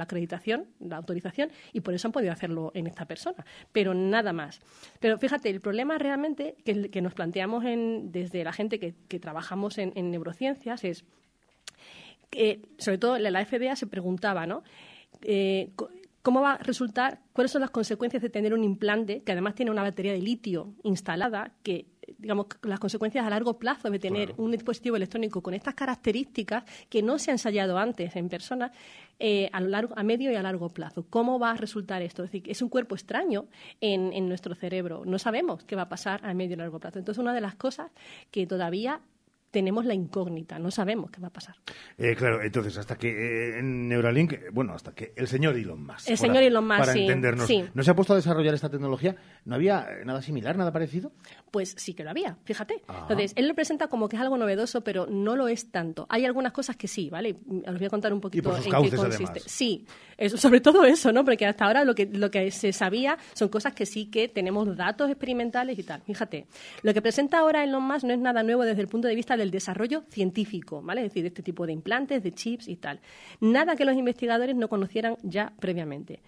acreditación, la autorización y por eso han podido hacerlo en esta persona, pero nada más. Pero fíjate, el problema realmente que, nos planteamos en- desde la gente que, trabajamos en, en neurociencias es que, sobre todo la, FDA se preguntaba, ¿no? Eh, ¿Cómo va a resultar? ¿Cuáles son las consecuencias de tener un implante que además tiene una batería de litio instalada que digamos, las consecuencias a largo plazo de tener un dispositivo electrónico con estas características que no se ha ensayado antes en personas eh, a, lo largo, a medio y a largo plazo. ¿Cómo va a resultar esto? Es decir, es un cuerpo extraño en, en nuestro cerebro. No sabemos qué va a pasar a medio y largo plazo. Entonces, una de las cosas que todavía tenemos la incógnita, no sabemos qué va a pasar. Eh, claro, entonces hasta que eh, en Neuralink, eh, bueno, hasta que el señor Elon Musk. El para- señor Elon Musk, Para sí, entendernos. sí. ¿No se ha puesto a desarrollar esta tecnología? ¿No había nada similar, nada parecido? Pues sí que lo había, fíjate. Entonces, él lo presenta como que es algo novedoso, pero no lo es tanto. Hay algunas cosas que sí, ¿vale? Os voy a contar un poquito por sus en cauces, qué consiste. además. Sí, eso- sobre todo eso, ¿no? Porque hasta ahora lo que, lo que se sabía son cosas que sí que tenemos datos experimentales y tal. Fíjate, lo que presenta ahora Elon Musk no es nada nuevo desde el punto de vista del desarrollo científico, ¿vale? Es decir, de este tipo de implantes, de chips y tal. Nada que los investigadores no conocieran ya previamente.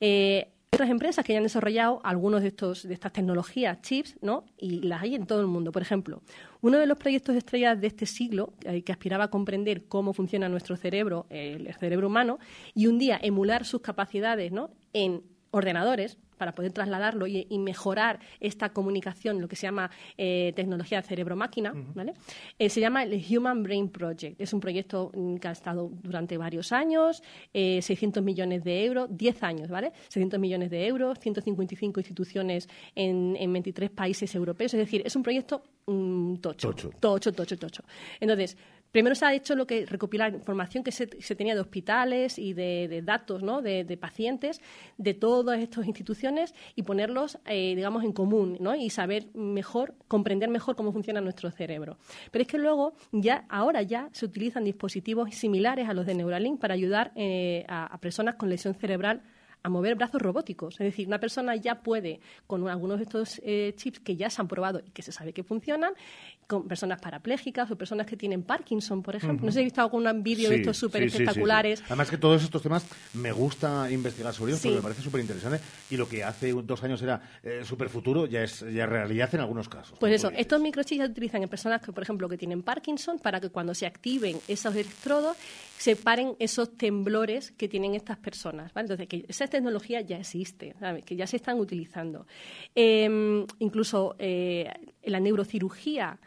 Eh, otras empresas que ya han desarrollado algunos de estos de estas tecnologías chips, ¿no? Y las hay en todo el mundo. Por ejemplo, uno de los proyectos de estrellas de este siglo eh, que aspiraba a comprender cómo funciona nuestro cerebro, el cerebro humano, y un día emular sus capacidades, ¿no? En ordenadores para poder trasladarlo y, y mejorar esta comunicación, lo que se llama eh, tecnología cerebro-máquina, ¿vale? Eh, se llama el Human Brain Project. Es un proyecto mm, que ha estado durante varios años, eh, 600 millones de euros, 10 años, ¿vale? 600 millones de euros, 155 instituciones en, en 23 países europeos. Es decir, es un proyecto mm, tocho, Tocho. tocho, tocho, tocho. Entonces, primero se ha hecho lo que recopilar información que se, tenía de hospitales y de, datos, ¿no? De, pacientes de todas estas instituciones y ponerlos, eh, digamos, en común, ¿no? Y saber mejor, comprender mejor cómo funciona nuestro cerebro. Pero es que luego, ya, ahora ya se utilizan dispositivos similares a los de Neuralink para ayudar eh, a personas con lesión cerebral a mover brazos robóticos. Es decir, una persona ya puede, con algunos de estos eh, chips que ya se han probado y que se sabe que funcionan, con personas parapléjicas o personas que tienen Parkinson, por ejemplo. No sé si habéis visto algún vídeo de estos súper sí, sí, espectaculares. Además que todos estos temas me gusta investigar sobre ellos porque me parece súper interesante y lo que hace dos años era eh, súper futuro ya es ya realidad en algunos casos. Pues eso, estos microchips se utilizan en personas que, por ejemplo, que tienen Parkinson para que cuando se activen esos electrodos se paren esos temblores que tienen estas personas. Entonces, que esa tecnología ya existe, que ya se están utilizando. Eh, incluso eh, la neurocirugía.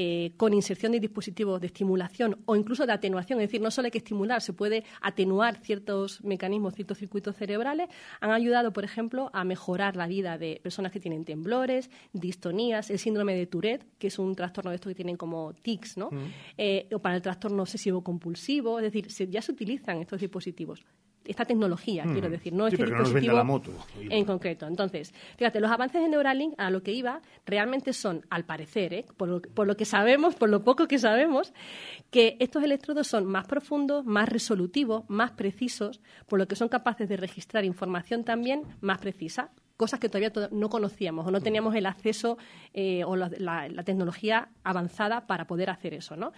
Eh, con inserción de dispositivos de estimulación o incluso de atenuación, es decir, no solo hay que estimular, se puede atenuar ciertos mecanismos, ciertos circuitos cerebrales, han ayudado, por ejemplo, a mejorar la vida de personas que tienen temblores, distonías, el síndrome de Tourette, que es un trastorno de estos que tienen como tics, ¿no? Eh, o para el trastorno obsesivo-compulsivo, es decir, se- ya se utilizan estos dispositivos. Esta tecnología, Mm. quiero decir, no Sí, este pero no nos venda la moto. en concreto. Entonces, fíjate, los avances de Neuralink, a lo que iba, realmente son, al parecer, ¿eh? por, lo, por lo que sabemos, por lo poco que sabemos, que estos electrodos son más profundos, más resolutivos, más precisos, por lo que son capaces de registrar información también más precisa cosas que todavía to- no conocíamos o no teníamos el acceso eh, o la, la- la tecnología avanzada para poder hacer eso, ¿no?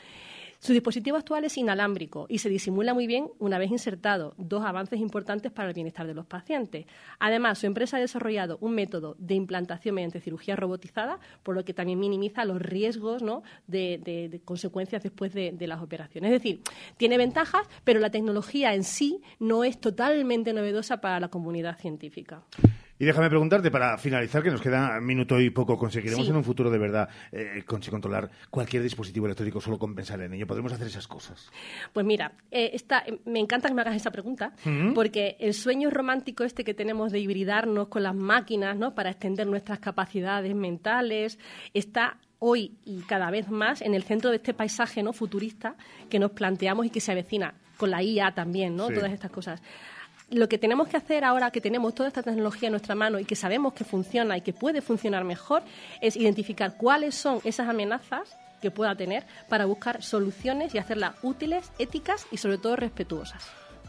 Su dispositivo actual es inalámbrico y se disimula muy bien una vez insertado, dos avances importantes para el bienestar de los pacientes. Además, su empresa ha desarrollado un método de implantación mediante cirugía robotizada, por lo que también minimiza los riesgos ¿no? de, consecuencias después de, de las operaciones. Es decir, tiene ventajas, pero la tecnología en sí no es totalmente novedosa para la comunidad científica. Y déjame preguntarte, para finalizar, que nos queda minuto y poco, ¿conseguiremos Sí. en un futuro de verdad eh, con- controlar cualquier dispositivo electrónico solo con pensar en ello? ¿Podremos hacer esas cosas? Pues mira, eh, esta- eh, me encanta que me hagas esa pregunta, porque el sueño romántico este que tenemos de hibridarnos con las máquinas, ¿no? Para extender nuestras capacidades mentales, está hoy y cada vez más en el centro de este paisaje no futurista que nos planteamos y que se avecina con la IA también, ¿no? Sí. Todas estas cosas. Lo que tenemos que hacer ahora que tenemos toda esta tecnología en nuestra mano y que sabemos que funciona y que puede funcionar mejor es identificar cuáles son esas amenazas que pueda tener para buscar soluciones y hacerlas útiles, éticas y sobre todo respetuosas.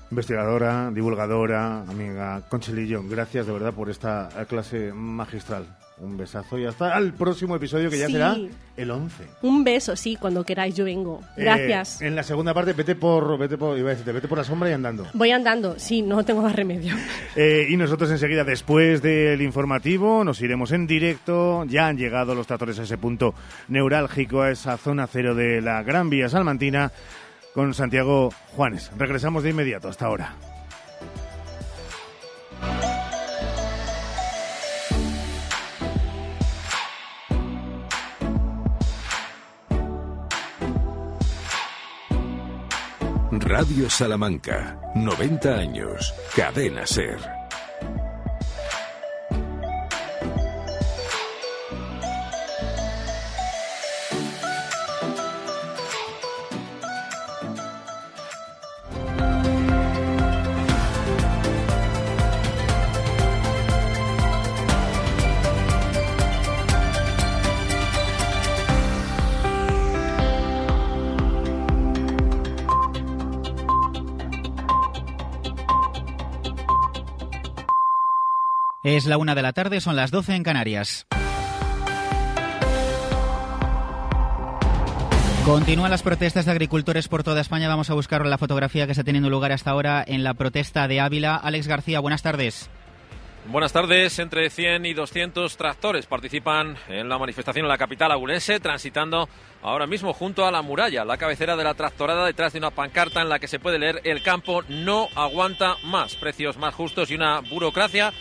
Investigadora, divulgadora, amiga Conchelillo, gracias de verdad por esta clase magistral. Un besazo y hasta el próximo episodio que ya Sí. será el 11. Un beso, sí, cuando queráis yo vengo. Gracias. Eh, en la segunda parte, vete por, vete por, iba a decirte, vete por la sombra y andando. Voy andando, sí, no tengo más remedio. Eh, y nosotros enseguida, después del informativo, nos iremos en directo. Ya han llegado los tractores a ese punto neurálgico, a esa zona cero de la Gran Vía Salmantina, con Santiago Juanes. Regresamos de inmediato, hasta ahora. Radio Salamanca, 90 años, Cadena Ser. Es la una de la tarde, son las 12 en Canarias. Continúan las protestas de agricultores por toda España. Vamos a buscar la fotografía que está teniendo lugar hasta ahora en la protesta de Ávila. Alex García, buenas tardes. Buenas tardes. Entre 100 y 200 tractores participan en la manifestación en la capital agulense, transitando ahora mismo junto a la muralla, la cabecera de la tractorada, detrás de una pancarta en la que se puede leer el campo no aguanta más, precios más justos y una burocracia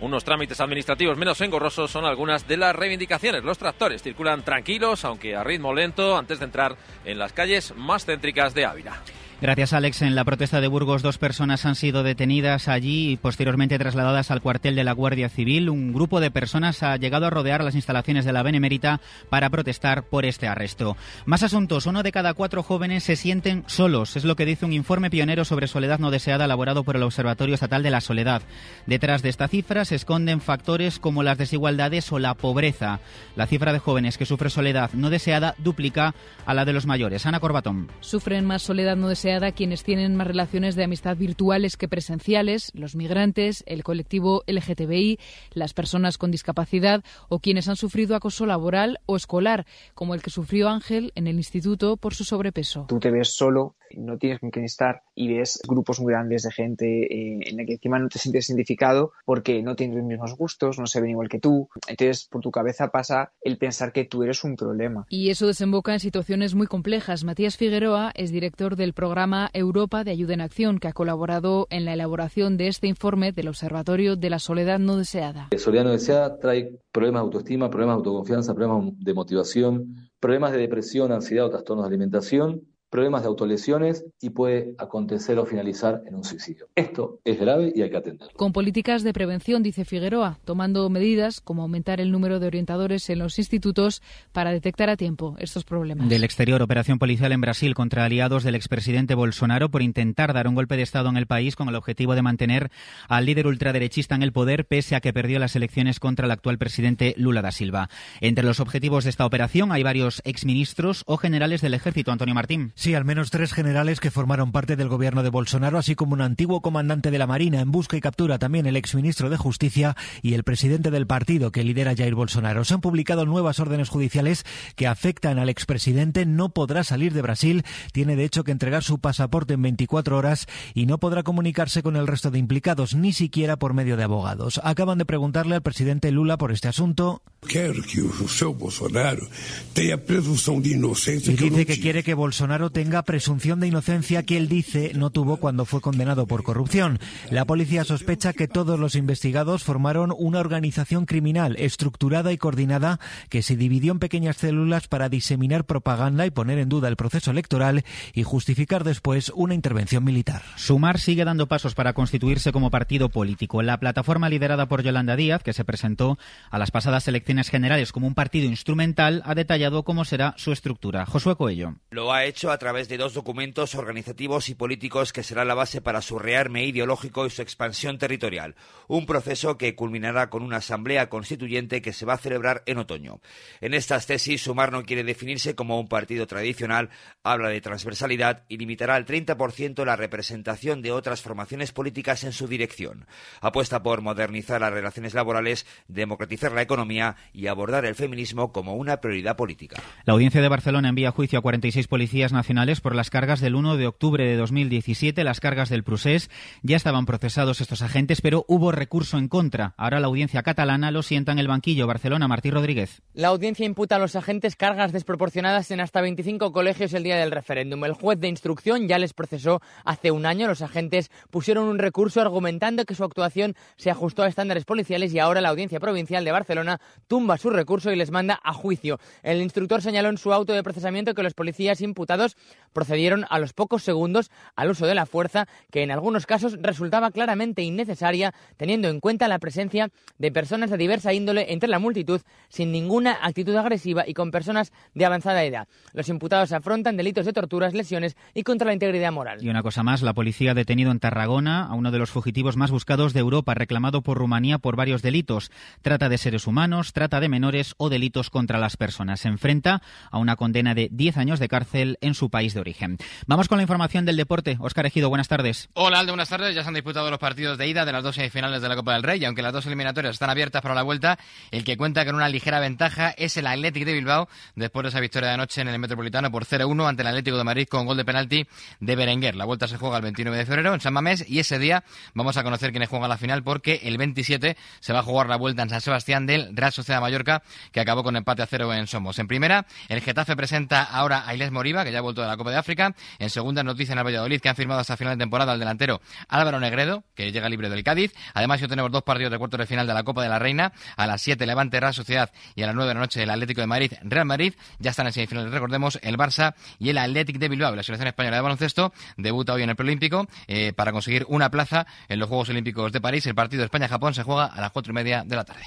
unos trámites administrativos menos engorrosos son algunas de las reivindicaciones. Los tractores circulan tranquilos, aunque a ritmo lento, antes de entrar en las calles más céntricas de Ávila. Gracias, Alex. En la protesta de Burgos, dos personas han sido detenidas allí y posteriormente trasladadas al cuartel de la Guardia Civil. Un grupo de personas ha llegado a rodear las instalaciones de la Benemérita para protestar por este arresto. Más asuntos. Uno de cada cuatro jóvenes se sienten solos. Es lo que dice un informe pionero sobre soledad no deseada elaborado por el Observatorio Estatal de la Soledad. Detrás de esta cifra se esconden factores como las desigualdades o la pobreza. La cifra de jóvenes que sufre soledad no deseada duplica a la de los mayores. Ana Corbatón. Sufren más soledad no deseada quienes tienen más relaciones de amistad virtuales que presenciales, los migrantes, el colectivo LGTBI, las personas con discapacidad o quienes han sufrido acoso laboral o escolar, como el que sufrió Ángel en el instituto por su sobrepeso. Tú te ves solo no tienes con quién estar y ves grupos muy grandes de gente eh, en la que encima no te sientes identificado porque no tienes los mismos gustos, no se ven igual que tú. Entonces, por tu cabeza pasa el pensar que tú eres un problema. Y eso desemboca en situaciones muy complejas. Matías Figueroa es director del programa Europa de Ayuda en Acción, que ha colaborado en la elaboración de este informe del Observatorio de la Soledad No Deseada. La soledad no deseada trae problemas de autoestima, problemas de autoconfianza, problemas de motivación, problemas de depresión, ansiedad o trastornos de alimentación problemas de autolesiones y puede acontecer o finalizar en un suicidio. Esto es grave y hay que atenderlo. Con políticas de prevención, dice Figueroa, tomando medidas como aumentar el número de orientadores en los institutos para detectar a tiempo estos problemas. Del exterior, operación policial en Brasil contra aliados del expresidente Bolsonaro por intentar dar un golpe de Estado en el país con el objetivo de mantener al líder ultraderechista en el poder pese a que perdió las elecciones contra el actual presidente Lula da Silva. Entre los objetivos de esta operación hay varios exministros o generales del ejército. Antonio Martín. Sí, al menos tres generales que formaron parte del gobierno de Bolsonaro, así como un antiguo comandante de la Marina. En busca y captura también el exministro de Justicia y el presidente del partido que lidera Jair Bolsonaro. Se han publicado nuevas órdenes judiciales que afectan al expresidente. No podrá salir de Brasil. Tiene de hecho que entregar su pasaporte en 24 horas y no podrá comunicarse con el resto de implicados, ni siquiera por medio de abogados. Acaban de preguntarle al presidente Lula por este asunto. Quiero que Bolsonaro tenga presunción de inocencia. Y dice que quiere que Bolsonaro tenga presunción de inocencia que él dice no tuvo cuando fue condenado por corrupción. La policía sospecha que todos los investigados formaron una organización criminal estructurada y coordinada que se dividió en pequeñas células para diseminar propaganda y poner en duda el proceso electoral y justificar después una intervención militar. Sumar sigue dando pasos para constituirse como partido político. La plataforma liderada por Yolanda Díaz, que se presentó a las pasadas elecciones generales como un partido instrumental, ha detallado cómo será su estructura. Josué Coello. Lo ha hecho a a través de dos documentos organizativos y políticos que será la base para su rearme ideológico y su expansión territorial. Un proceso que culminará con una asamblea constituyente que se va a celebrar en otoño. En estas tesis, Sumar no quiere definirse como un partido tradicional, habla de transversalidad y limitará al 30% la representación de otras formaciones políticas en su dirección. Apuesta por modernizar las relaciones laborales, democratizar la economía y abordar el feminismo como una prioridad política. La audiencia de Barcelona envía juicio a 46 policías nacionales por las cargas del 1 de octubre de 2017, las cargas del Prusés. Ya estaban procesados estos agentes, pero hubo recurso en contra. Ahora la audiencia catalana lo sienta en el banquillo. Barcelona, Martí Rodríguez. La audiencia imputa a los agentes cargas desproporcionadas en hasta 25 colegios el día del referéndum. El juez de instrucción ya les procesó hace un año. Los agentes pusieron un recurso argumentando que su actuación se ajustó a estándares policiales y ahora la audiencia provincial de Barcelona tumba su recurso y les manda a juicio. El instructor señaló en su auto de procesamiento que los policías imputados procedieron a los pocos segundos al uso de la fuerza, que en algunos casos resultaba claramente innecesaria, teniendo en cuenta la presencia de personas de diversa índole entre la multitud, sin ninguna actitud agresiva y con personas de avanzada edad. Los imputados afrontan delitos de torturas, lesiones y contra la integridad moral. Y una cosa más, la policía ha detenido en Tarragona a uno de los fugitivos más buscados de Europa, reclamado por Rumanía por varios delitos. Trata de seres humanos, trata de menores o delitos contra las personas. Se enfrenta a una condena de 10 años de cárcel en su país de origen. Vamos con la información del deporte. Óscar Ejido, buenas tardes. Hola, Aldo, buenas tardes. Ya se han disputado los partidos de ida de las dos semifinales de la Copa del Rey, y aunque las dos eliminatorias están abiertas para la vuelta, el que cuenta con una ligera ventaja es el Athletic de Bilbao, después de esa victoria de anoche en el Metropolitano por 0-1 ante el Atlético de Madrid con gol de penalti de Berenguer. La vuelta se juega el 29 de febrero en San Mamés y ese día vamos a conocer quiénes juegan la final porque el 27 se va a jugar la vuelta en San Sebastián del Real Sociedad Mallorca, que acabó con empate a cero en Somos. En primera, el Getafe presenta ahora a Iles Moriba, que ya ha vuelto de la Copa de África. En segunda, noticia en el Valladolid, que han firmado hasta final de temporada al delantero Álvaro Negredo, que llega libre del Cádiz. Además, ya tenemos dos partidos de cuartos de final de la Copa de la Reina. A las 7, Levante Real Sociedad y a las 9 de la noche, el Atlético de Madrid, Real Madrid. Ya están en semifinales, recordemos, el Barça y el Atlético de Bilbao. La selección española de baloncesto debuta hoy en el Preolímpico eh, para conseguir una plaza en los Juegos Olímpicos de París. El partido España-Japón se juega a las cuatro y media de la tarde.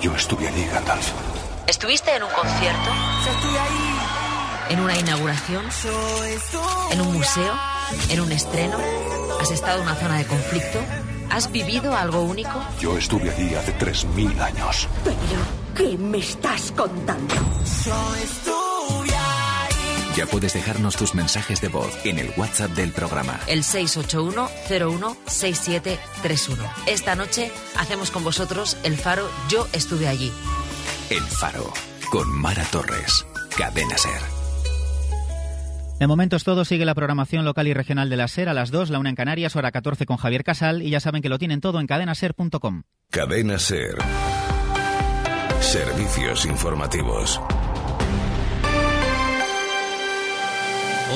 Yo estuve allí, Gandalf. ¿Estuviste en un concierto? ¿En una inauguración? ¿En un museo? ¿En un estreno? ¿Has estado en una zona de conflicto? ¿Has vivido algo único? Yo estuve allí hace 3.000 años. Pero, ¿qué me estás contando? Ya puedes dejarnos tus mensajes de voz en el WhatsApp del programa. El 681-016731. Esta noche hacemos con vosotros el faro Yo estuve allí. El Faro, con Mara Torres. Cadena Ser. De momento es todo, sigue la programación local y regional de la SER a las 2, la una en Canarias, hora 14 con Javier Casal y ya saben que lo tienen todo en cadenaser.com. Cadena Ser. Servicios informativos.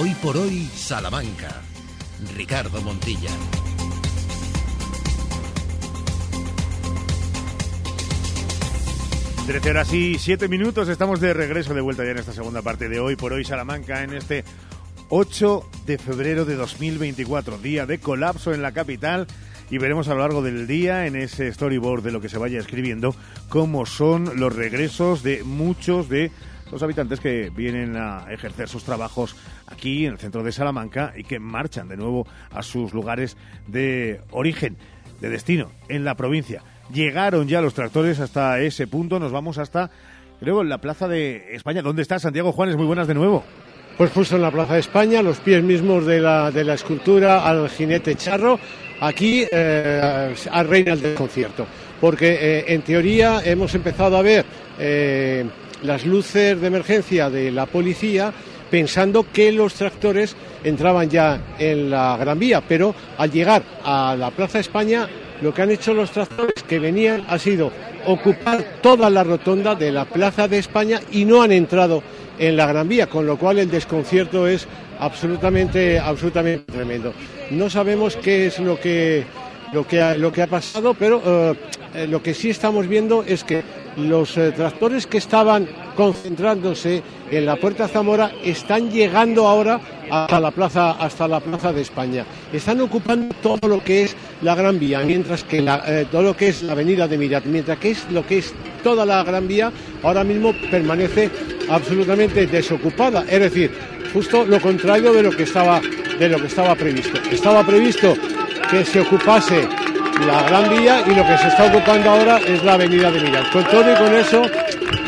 Hoy por hoy, Salamanca. Ricardo Montilla. 13 horas y 7 minutos, estamos de regreso de vuelta ya en esta segunda parte de hoy por hoy Salamanca en este 8 de febrero de 2024, día de colapso en la capital y veremos a lo largo del día en ese storyboard de lo que se vaya escribiendo cómo son los regresos de muchos de los habitantes que vienen a ejercer sus trabajos aquí en el centro de Salamanca y que marchan de nuevo a sus lugares de origen, de destino, en la provincia. Llegaron ya los tractores hasta ese punto, nos vamos hasta, creo, la Plaza de España. ¿Dónde está Santiago Juanes? Muy buenas de nuevo. Pues justo en la Plaza de España, los pies mismos de la, de la escultura al jinete charro, aquí eh, reina el desconcierto, porque eh, en teoría hemos empezado a ver eh, las luces de emergencia de la policía pensando que los tractores entraban ya en la Gran Vía, pero al llegar a la Plaza de España lo que han hecho los tractores que venían ha sido ocupar toda la rotonda de la Plaza de España y no han entrado en la Gran Vía, con lo cual el desconcierto es absolutamente, absolutamente tremendo. No sabemos qué es lo que, lo que, ha, lo que ha pasado, pero eh, lo que sí estamos viendo es que los eh, tractores que estaban concentrándose en la Puerta Zamora están llegando ahora hasta la plaza hasta la plaza de España. Están ocupando todo lo que es la Gran Vía, mientras que eh, todo lo que es la Avenida de Mirat, mientras que es lo que es toda la Gran Vía ahora mismo permanece absolutamente desocupada, es decir, justo lo contrario de lo que estaba de lo que estaba previsto. Estaba previsto que se ocupase la Gran Vía y lo que se está ocupando ahora es la Avenida de Mirat. Con todo y con eso,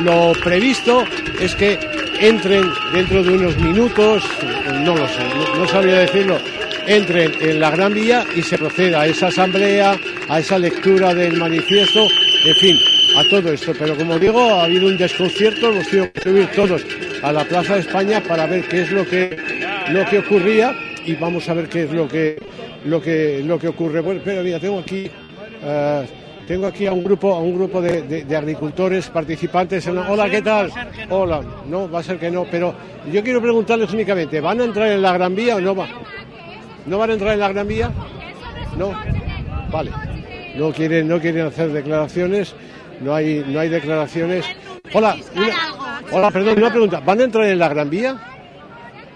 lo previsto es que entren dentro de unos minutos, no lo sé, no, no sabría decirlo, entren en la Gran Vía y se proceda a esa asamblea, a esa lectura del manifiesto, en fin, a todo esto. Pero como digo, ha habido un desconcierto, hemos tenido que subir todos a la Plaza de España para ver qué es lo que, lo que ocurría y vamos a ver qué es lo que, lo que, lo que ocurre. Bueno, pero mira, tengo aquí... eh, tengo aquí a un grupo, a un grupo de, de- de agricultores participantes. En la- Hola, ¿qué tal? Hola, no, va a ser que no, pero yo quiero preguntarles únicamente, ¿van a entrar en la Gran Vía o no va? ¿No van a entrar en la Gran Vía? No. Vale. No quieren, no quieren hacer declaraciones. No hay, no hay declaraciones. Hola, una- hola, perdón, una pregunta. ¿Van a entrar en la Gran Vía?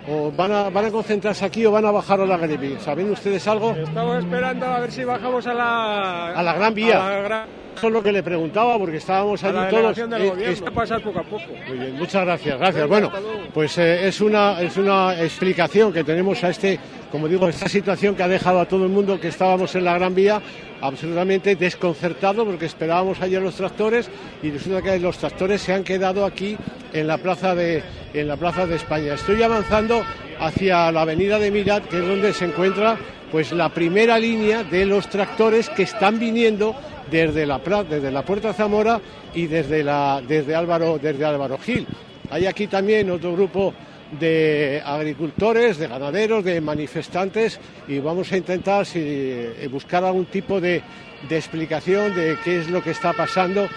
¿O van a, van a concentrarse aquí o van a bajar a la Gran Vía? ¿Saben ustedes algo? Estamos esperando a ver si bajamos a la... A la Gran Vía. a la gran- eso es lo que le preguntaba, porque estábamos allí todos. Del Eh, gobierno. es- Va a pasar poco a poco. Muy bien, muchas gracias, gracias. Bueno, pues eh, es, una, es una explicación que tenemos a este, como digo, esta situación que ha dejado a todo el mundo que estábamos en la Gran Vía absolutamente desconcertado porque esperábamos ayer los tractores y resulta que los tractores se han quedado aquí en la plaza de, en la plaza de España. Estoy avanzando hacia la avenida de Mirat, que es donde se encuentra pues la primera línea de los tractores que están viniendo desde la, pla- desde la Puerta Zamora y desde, la, desde, Álvaro, desde Álvaro Gil. Hay aquí también otro grupo de agricultores, de ganaderos, de manifestantes y vamos a intentar si, eh, buscar algún tipo de, de explicación de qué es lo que está pasando,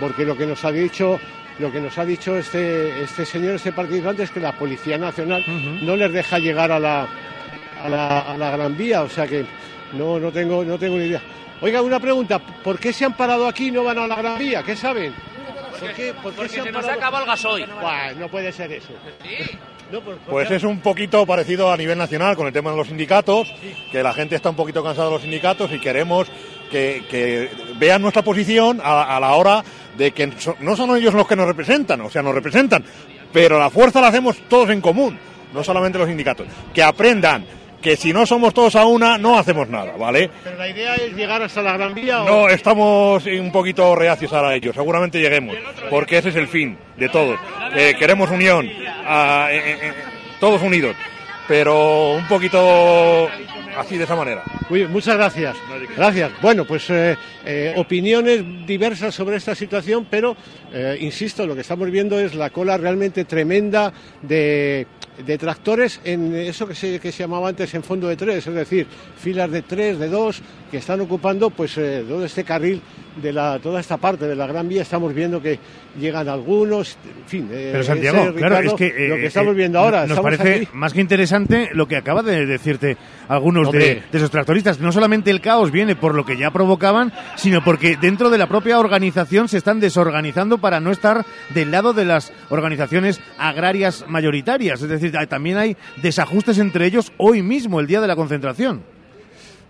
porque lo que nos ha dicho lo que nos ha dicho este, este señor, este participante, es que la Policía Nacional no les deja llegar a la, a la, a la Gran Vía, o sea que no, no, tengo, no tengo ni idea. Oiga, una pregunta, ¿por qué se han parado aquí y no van a la Gran Vía? ¿Qué saben? ¿Por qué, por qué se han parado? acabado el gasoil. Buah, no puede ser eso. No, por- Pues es un poquito parecido a nivel nacional con el tema de los sindicatos, que la gente está un poquito cansada de los sindicatos y queremos que, que vean nuestra posición a, a la hora de que so- no son ellos los que nos representan, o sea, nos representan, pero la fuerza la hacemos todos en común, no solamente los sindicatos. Que aprendan que si no somos todos a una, no hacemos nada, ¿vale? Pero la idea es llegar hasta la Gran Vía. o- No, estamos un poquito reacios a ello, seguramente lleguemos, porque ese es el fin de todos. Eh, queremos unión, eh, eh, eh, todos unidos, pero un poquito así de esa manera. Muy bien, muchas gracias. Gracias. Bueno, pues eh, eh, opiniones diversas sobre esta situación, pero eh, insisto, lo que estamos viendo es la cola realmente tremenda de, de tractores en eso que se, que se llamaba antes en fondo de tres, es decir, filas de tres, de dos, que están ocupando pues eh, todo este carril de la, toda esta parte de la Gran Vía. Estamos viendo que llegan algunos, en fin. eh, Pero ese, Santiago, claro, es que... lo eh, que estamos eh, viendo ahora, Nos parece aquí. más que interesante lo que acaba de decirte algunos de, de esos tractoristas. No solamente el caos viene por lo que ya provocaban, sino porque dentro de la propia organización se están desorganizando para no estar del lado de las organizaciones agrarias mayoritarias. Es decir, también hay desajustes entre ellos hoy mismo, el día de la concentración.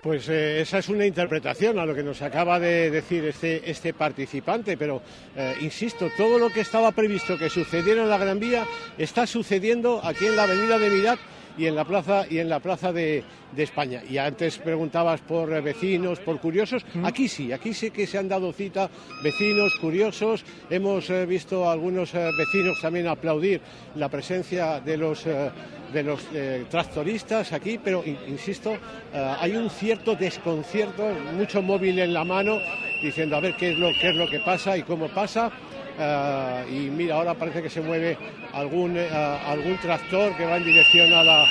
Pues eh, esa es una interpretación a lo que nos acaba de decir este, este participante, pero eh, insisto, todo lo que estaba previsto que sucediera en la Gran Vía está sucediendo aquí en la Avenida de Mirat y en la plaza y en la plaza de, de España. Y antes preguntabas por eh, vecinos, por curiosos. Aquí sí, aquí sí que se han dado cita vecinos, curiosos. Hemos eh, visto a algunos eh, vecinos también aplaudir la presencia de los eh, de los tractoristas aquí, pero in- insisto, hay un cierto desconcierto, mucho móvil en la mano, diciendo a ver qué es lo, qué es lo que pasa y cómo pasa. Eh, y mira, ahora parece que se mueve algún, eh, algún tractor que va en dirección a la,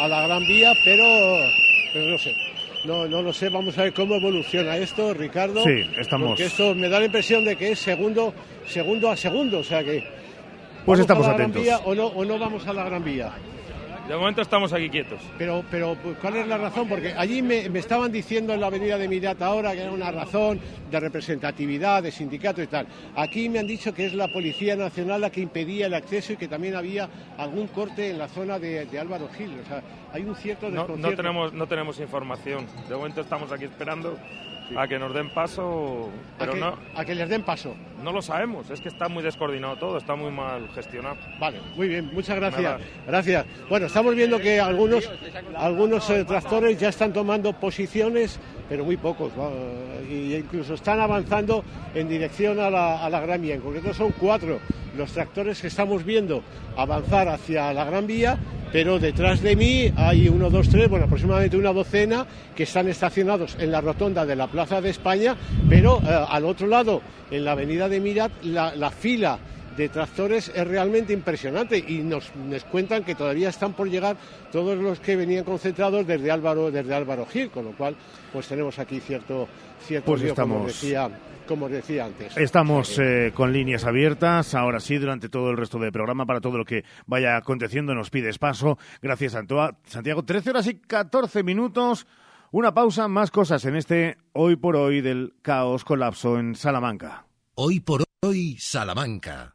a la Gran Vía, pero, pero no sé. No, no lo sé, vamos a ver cómo evoluciona esto, Ricardo. Sí, estamos- Porque esto me da la impresión de que es segundo, segundo a segundo, o sea que. Pues ¿vamos estamos a la Gran atentos. Vía o no, o no vamos a la Gran Vía? De momento estamos aquí quietos. Pero, pero ¿cuál es la razón? Porque allí me, me estaban diciendo en la avenida de Mirat ahora que era una razón de representatividad, de sindicato y tal. Aquí me han dicho que es la Policía Nacional la que impedía el acceso y que también había algún corte en la zona de, de Álvaro Gil. O sea, hay un cierto No, no desconcierto. tenemos, no tenemos información. De momento estamos aquí esperando a que nos den paso, pero a, que, no, a que les den paso. no lo sabemos. Es que está muy descoordinado todo, está muy mal gestionado. Vale, muy bien, muchas gracias. Gracias. Bueno, estamos viendo que algunos, algunos eh, tractores ya están tomando posiciones, pero muy pocos, y incluso están avanzando en dirección a la, a la Gran Vía. En concreto son cuatro los tractores que estamos viendo avanzar hacia la Gran Vía, pero detrás de mí hay uno, dos, tres, bueno, aproximadamente una docena que están estacionados en la rotonda de la Plaza de España, pero eh, al otro lado, en la avenida de Mirat, la, la fila de tractores es realmente impresionante y nos, nos cuentan que todavía están por llegar todos los que venían concentrados desde Álvaro, desde Álvaro Gil, con lo cual pues tenemos aquí cierto, cierto Pues como estamos- decía, como decía antes. Estamos eh, con líneas abiertas, ahora sí, durante todo el resto del programa, para todo lo que vaya aconteciendo, nos pides paso. Gracias. Santiago, 13 horas y 14 minutos. Una pausa, más cosas en este hoy por hoy del caos colapso en Salamanca. Hoy por hoy, Salamanca.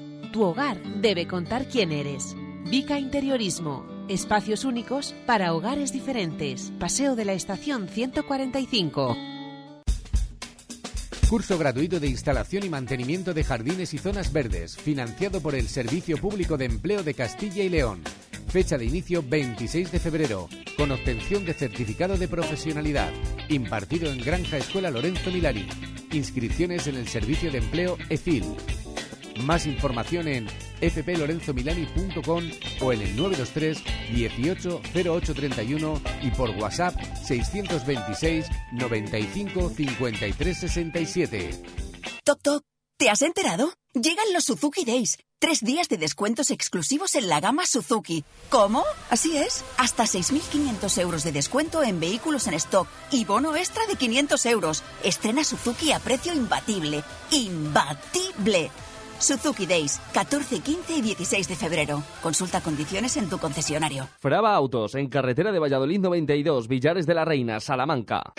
tu hogar debe contar quién eres. Vica Interiorismo. Espacios únicos para hogares diferentes. Paseo de la Estación 145. Curso gratuito de instalación y mantenimiento de jardines y zonas verdes, financiado por el Servicio Público de Empleo de Castilla y León. Fecha de inicio 26 de febrero, con obtención de certificado de profesionalidad, impartido en Granja Escuela Lorenzo Milani. Inscripciones en el Servicio de Empleo EFIL. Más información en fplorenzomilani.com o en el 923 18 0831 y por WhatsApp 626 95 53 67. Toc Toc, ¿te has enterado? Llegan los Suzuki Days. Tres días de descuentos exclusivos en la gama Suzuki. ¿Cómo? Así es. Hasta 6.500 euros de descuento en vehículos en stock y bono extra de 500 euros. Estrena Suzuki a precio imbatible. ¡Imbatible! Suzuki Days, 14, 15 y 16 de febrero. Consulta condiciones en tu concesionario. Fraba Autos, en carretera de Valladolid 92, Villares de la Reina, Salamanca.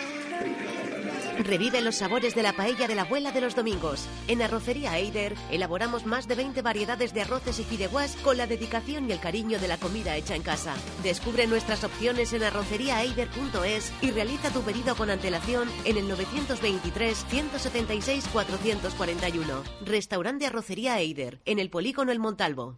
Revive los sabores de la paella de la abuela de los domingos. En Arrocería Eider elaboramos más de 20 variedades de arroces y fideuás con la dedicación y el cariño de la comida hecha en casa. Descubre nuestras opciones en arroceriaeider.es y realiza tu pedido con antelación en el 923 176 441. Restaurante Arrocería Eider, en el Polígono El Montalvo.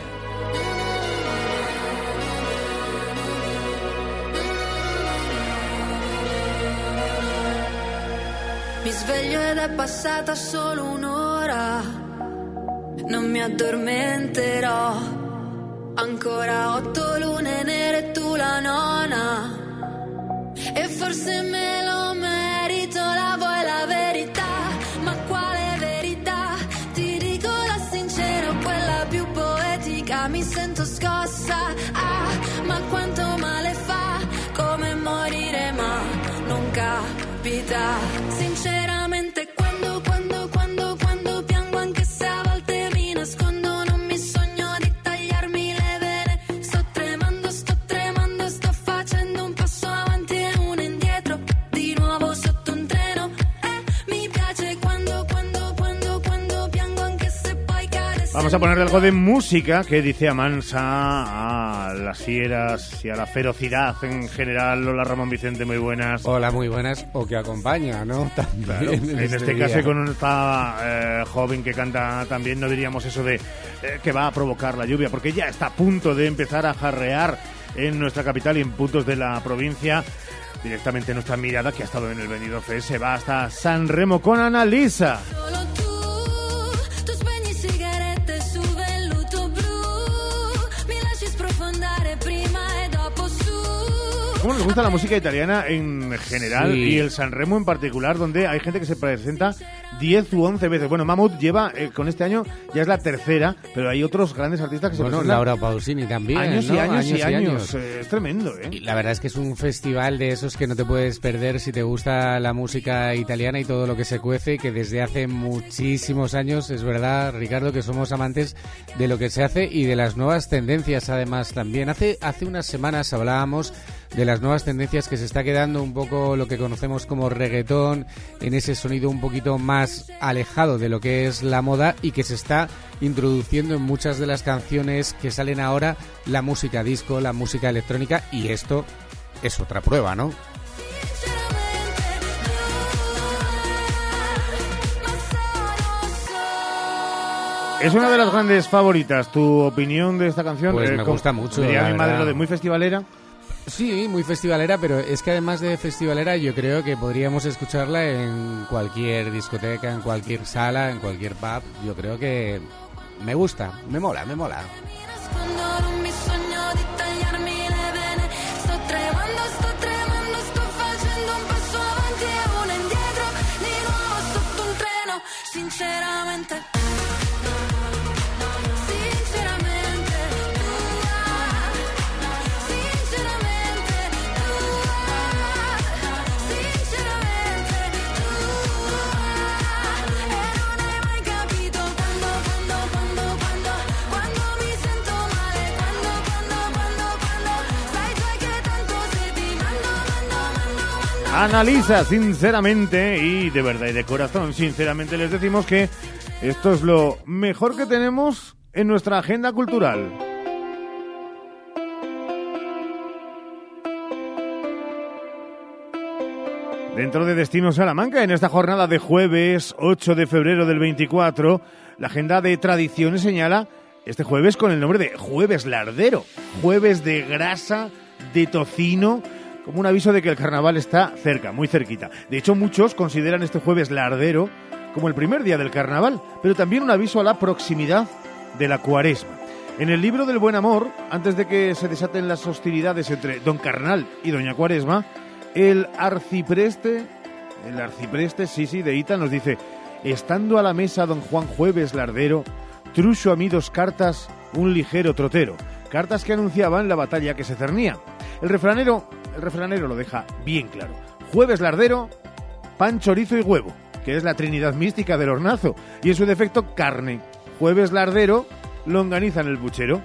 Mi sveglio ed è passata solo un'ora. Non mi addormenterò. Ancora otto lune nere e tu la nona. E forse me lo merito, la vuoi la verità. Ma quale verità? Ti dico la sincera, quella più poetica. Mi sento scossa. Ah, ma quanto male fa. Come morire, ma non capita. Vamos a ponerle algo de música que dice Amansa a las fieras y a la ferocidad en general. Hola Ramón Vicente, muy buenas. Hola, muy buenas, o que acompaña, ¿no? También Claro, en este día. caso con esta eh, joven que canta también no diríamos eso de eh, que va a provocar la lluvia, porque ya está a punto de empezar a jarrear en nuestra capital y en puntos de la provincia. Directamente nuestra mirada, que ha estado en el Benidorm Fest, se va hasta San Remo con Annalisa. ¿Cómo nos gusta la música italiana en general Sí. y el San Remo en particular, donde hay gente que se presenta 10 u 11 veces? Bueno, Mammoth lleva, eh, con este año, ya es la tercera, pero hay otros grandes artistas que se Bueno, presentan Laura Pausini también. años y años, y años. Eh, Es tremendo, ¿eh? Y la verdad es que es un festival de esos que no te puedes perder si te gusta la música italiana y todo lo que se cuece, que desde hace muchísimos años, es verdad, Ricardo, que somos amantes de lo que se hace y de las nuevas tendencias, además, también. Hace, hace unas semanas hablábamos de las nuevas tendencias que se está quedando un poco lo que conocemos como reggaetón, en ese sonido un poquito más alejado de lo que es la moda y que se está introduciendo en muchas de las canciones que salen ahora la música disco, la música electrónica y esto es otra prueba, ¿no? Es una de las grandes favoritas. ¿Tu opinión de esta canción? Pues me gusta mucho. Diría mi madre lo de muy festivalera. Sí, muy festivalera, pero es que además de festivalera yo creo que podríamos escucharla en cualquier discoteca, en cualquier sala, en cualquier pub. Yo creo que me gusta, me mola, me mola. Analiza sinceramente y de verdad y de corazón, sinceramente les decimos que esto es lo mejor que tenemos en nuestra agenda cultural. Dentro de Destino Salamanca, en esta jornada de jueves 8 de febrero del 24, la agenda de tradiciones señala este jueves con el nombre de Jueves Lardero, jueves de grasa, de tocino, como un aviso de que el carnaval está cerca, muy cerquita. De hecho, muchos consideran este jueves lardero como el primer día del carnaval, pero también un aviso a la proximidad de la cuaresma. En el libro del buen amor, antes de que se desaten las hostilidades entre don Carnal y doña Cuaresma, el arcipreste, el arcipreste, sí, sí, de Ita nos dice, estando a la mesa don Juan Jueves Lardero, trucho a mí dos cartas, un ligero trotero, cartas que anunciaban la batalla que se cernía. El refranero el refranero lo deja bien claro. Jueves lardero, pan, chorizo y huevo, que es la trinidad mística del hornazo, y en su defecto carne. Jueves lardero, longaniza en el buchero.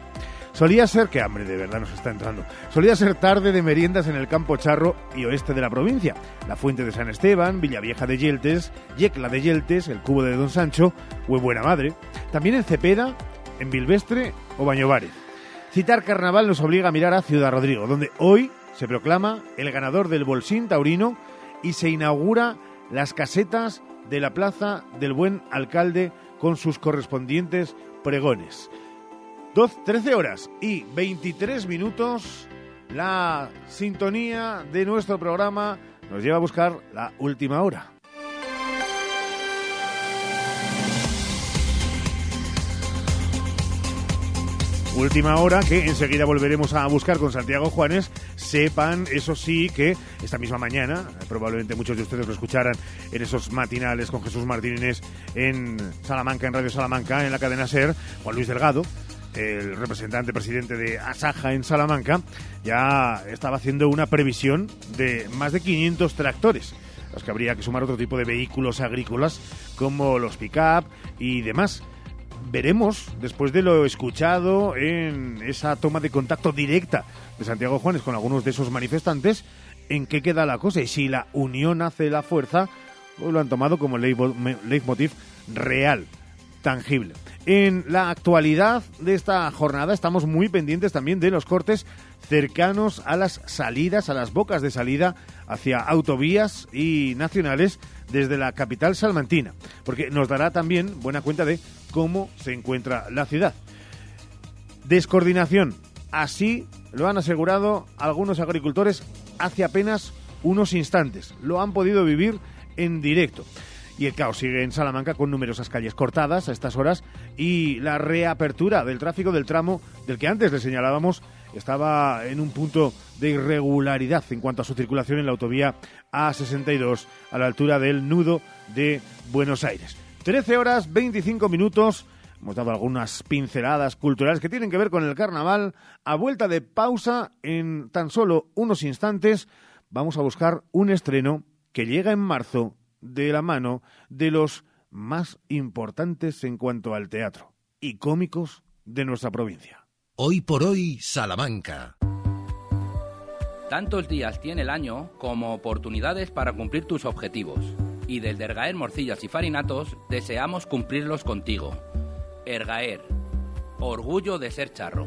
Solía ser, que hambre de verdad nos está entrando, solía ser tarde de meriendas en el campo charro y oeste de la provincia. La Fuente de San Esteban, Villavieja de Yeltes, Yecla de Yeltes, el Cubo de Don Sancho o Buena Madre. También en Cepeda, en Bilvestre o Bañovares. Citar carnaval nos obliga a mirar a Ciudad Rodrigo, donde hoy se proclama el ganador del Bolsín Taurino y se inaugura las casetas de la Plaza del Buen Alcalde con sus correspondientes pregones. 12, 13 horas y 23 minutos, la sintonía de nuestro programa nos lleva a buscar la última hora. Última hora que enseguida volveremos a buscar con Santiago Juanes. Sepan, eso sí, que esta misma mañana, probablemente muchos de ustedes lo escucharan en esos matinales con Jesús Martínez en Salamanca, en Radio Salamanca, en la cadena SER, Juan Luis Delgado, el representante presidente de Asaja en Salamanca, ya estaba haciendo una previsión de más de 500 tractores los que habría que sumar otro tipo de vehículos agrícolas como los pick-up y demás veremos, después de lo escuchado en esa toma de contacto directa de Santiago Juanes con algunos de esos manifestantes, en qué queda la cosa y si la unión hace la fuerza o lo han tomado como leitmotiv real, tangible. En la actualidad de esta jornada estamos muy pendientes también de los cortes cercanos a las salidas, a las bocas de salida hacia autovías y nacionales desde la capital salmantina, porque nos dará también buena cuenta de cómo se encuentra la ciudad. Descoordinación. Así lo han asegurado algunos agricultores hace apenas unos instantes. Lo han podido vivir en directo. Y el caos sigue en Salamanca con numerosas calles cortadas a estas horas y la reapertura del tráfico del tramo del que antes le señalábamos estaba en un punto de irregularidad en cuanto a su circulación en la autovía A62 a la altura del nudo de Buenos Aires. 13 horas 25 minutos. Hemos dado algunas pinceladas culturales que tienen que ver con el carnaval. A vuelta de pausa, en tan solo unos instantes, vamos a buscar un estreno que llega en marzo de la mano de los más importantes en cuanto al teatro y cómicos de nuestra provincia. Hoy por hoy, Salamanca. Tantos días tiene el año como oportunidades para cumplir tus objetivos. Y desde Ergaer Morcillas y Farinatos deseamos cumplirlos contigo. Ergaer, orgullo de ser charro.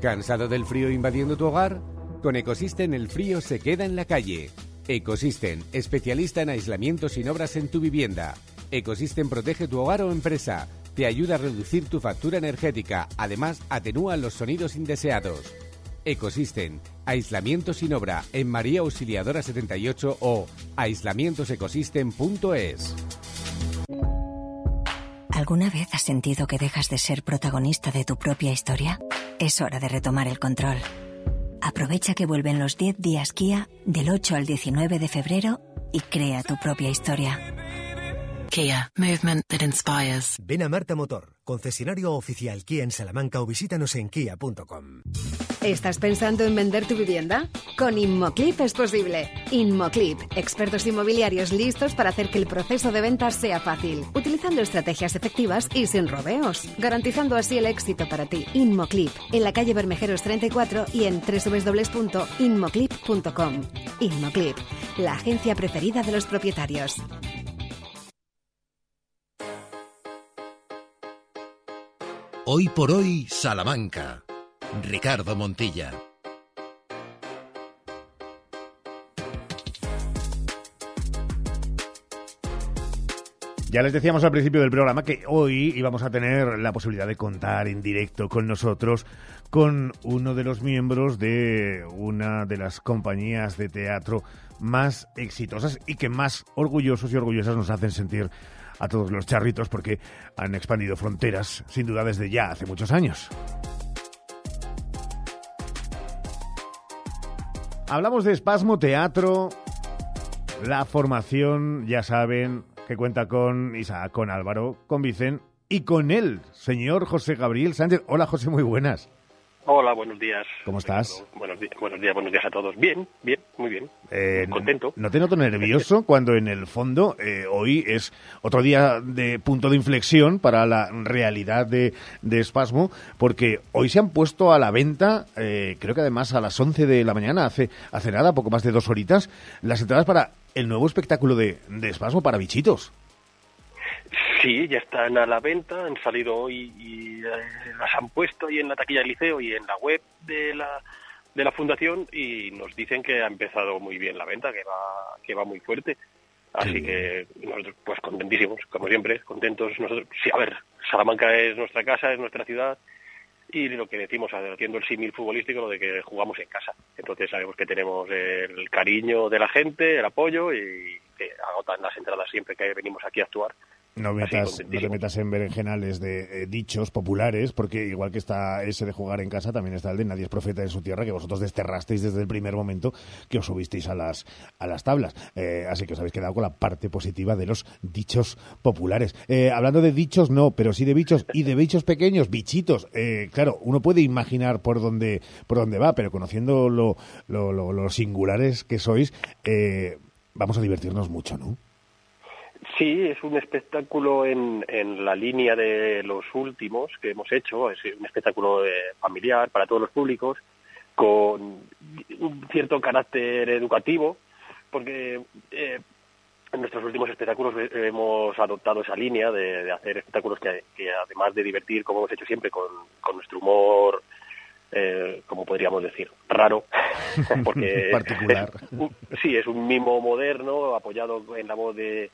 ¿Cansado del frío invadiendo tu hogar? Con Ecosystem el frío se queda en la calle. Ecosystem, especialista en aislamiento sin obras en tu vivienda. Ecosystem protege tu hogar o empresa. Te ayuda a reducir tu factura energética. Además, atenúa los sonidos indeseados. Ecosystem, aislamiento sin obra en María Auxiliadora 78 o aislamientosecosystem.es. ¿Alguna vez has sentido que dejas de ser protagonista de tu propia historia? Es hora de retomar el control. Aprovecha que vuelven los 10 días Kia del 8 al 19 de febrero y crea tu propia historia. Kia, movement that inspires. Ven a Marta Motor, concesionario oficial Kia en Salamanca o visítanos en kia.com. ¿Estás pensando en vender tu vivienda? Con Inmoclip es posible. Inmoclip, expertos inmobiliarios listos para hacer que el proceso de venta sea fácil, utilizando estrategias efectivas y sin rodeos, garantizando así el éxito para ti. Inmoclip, en la calle Bermejeros 34 y en www.inmoclip.com. Inmoclip, la agencia preferida de los propietarios. Hoy por hoy, Salamanca. Ricardo Montilla. Ya les decíamos al principio del programa que hoy íbamos a tener la posibilidad de contar en directo con nosotros con uno de los miembros de una de las compañías de teatro más exitosas y que más orgullosos y orgullosas nos hacen sentir a todos los charritos porque han expandido fronteras, sin duda desde ya hace muchos años. Hablamos de Espasmo Teatro, la formación, ya saben, que cuenta con Isaac, con Álvaro, con Vicen y con él, señor José Gabriel Sánchez. Hola José, muy buenas. Hola, buenos días. ¿Cómo estás? Buenos, días, buenos días, buenos días a todos. Bien, bien, muy bien. Eh, Contento. ¿No te noto nervioso cuando en el fondo eh, hoy es otro día de punto de inflexión para la realidad de, de Espasmo? Porque hoy se han puesto a la venta, eh, creo que además a las 11 de la mañana, hace, hace nada, poco más de dos horitas, las entradas para el nuevo espectáculo de, de Espasmo para bichitos. Sí, ya están a la venta, han salido hoy y eh, las han puesto ahí en la taquilla del liceo y en la web de la, de la fundación y nos dicen que ha empezado muy bien la venta, que va, que va muy fuerte. Así que nosotros, pues contentísimos, como siempre, contentos. Nosotros, sí, a ver, Salamanca es nuestra casa, es nuestra ciudad y lo que decimos, haciendo el símil futbolístico, lo de que jugamos en casa. Entonces sabemos que tenemos el cariño de la gente, el apoyo y que agotan las entradas siempre que venimos aquí a actuar. No, metas, no te metas en berenjenales de eh, dichos populares, porque igual que está ese de jugar en casa, también está el de nadie es profeta en su tierra, que vosotros desterrasteis desde el primer momento que os subisteis a las, a las tablas. Eh, así que os habéis quedado con la parte positiva de los dichos populares. Eh, hablando de dichos, no, pero sí de bichos y de bichos pequeños, bichitos. claro, uno puede imaginar por dónde, por dónde va, pero conociendo lo, lo, lo, lo singulares que sois, vamos a divertirnos mucho, ¿no? Sí, es un espectáculo en, en la línea de los últimos que hemos hecho, es un espectáculo eh, familiar para todos los públicos, con un cierto carácter educativo, porque eh, en nuestros últimos espectáculos hemos adoptado esa línea de, de hacer espectáculos que, que, además de divertir, como hemos hecho siempre, con, con nuestro humor, eh, como podríamos decir, raro, porque particular. Es un, sí, es un mimo moderno apoyado en la voz de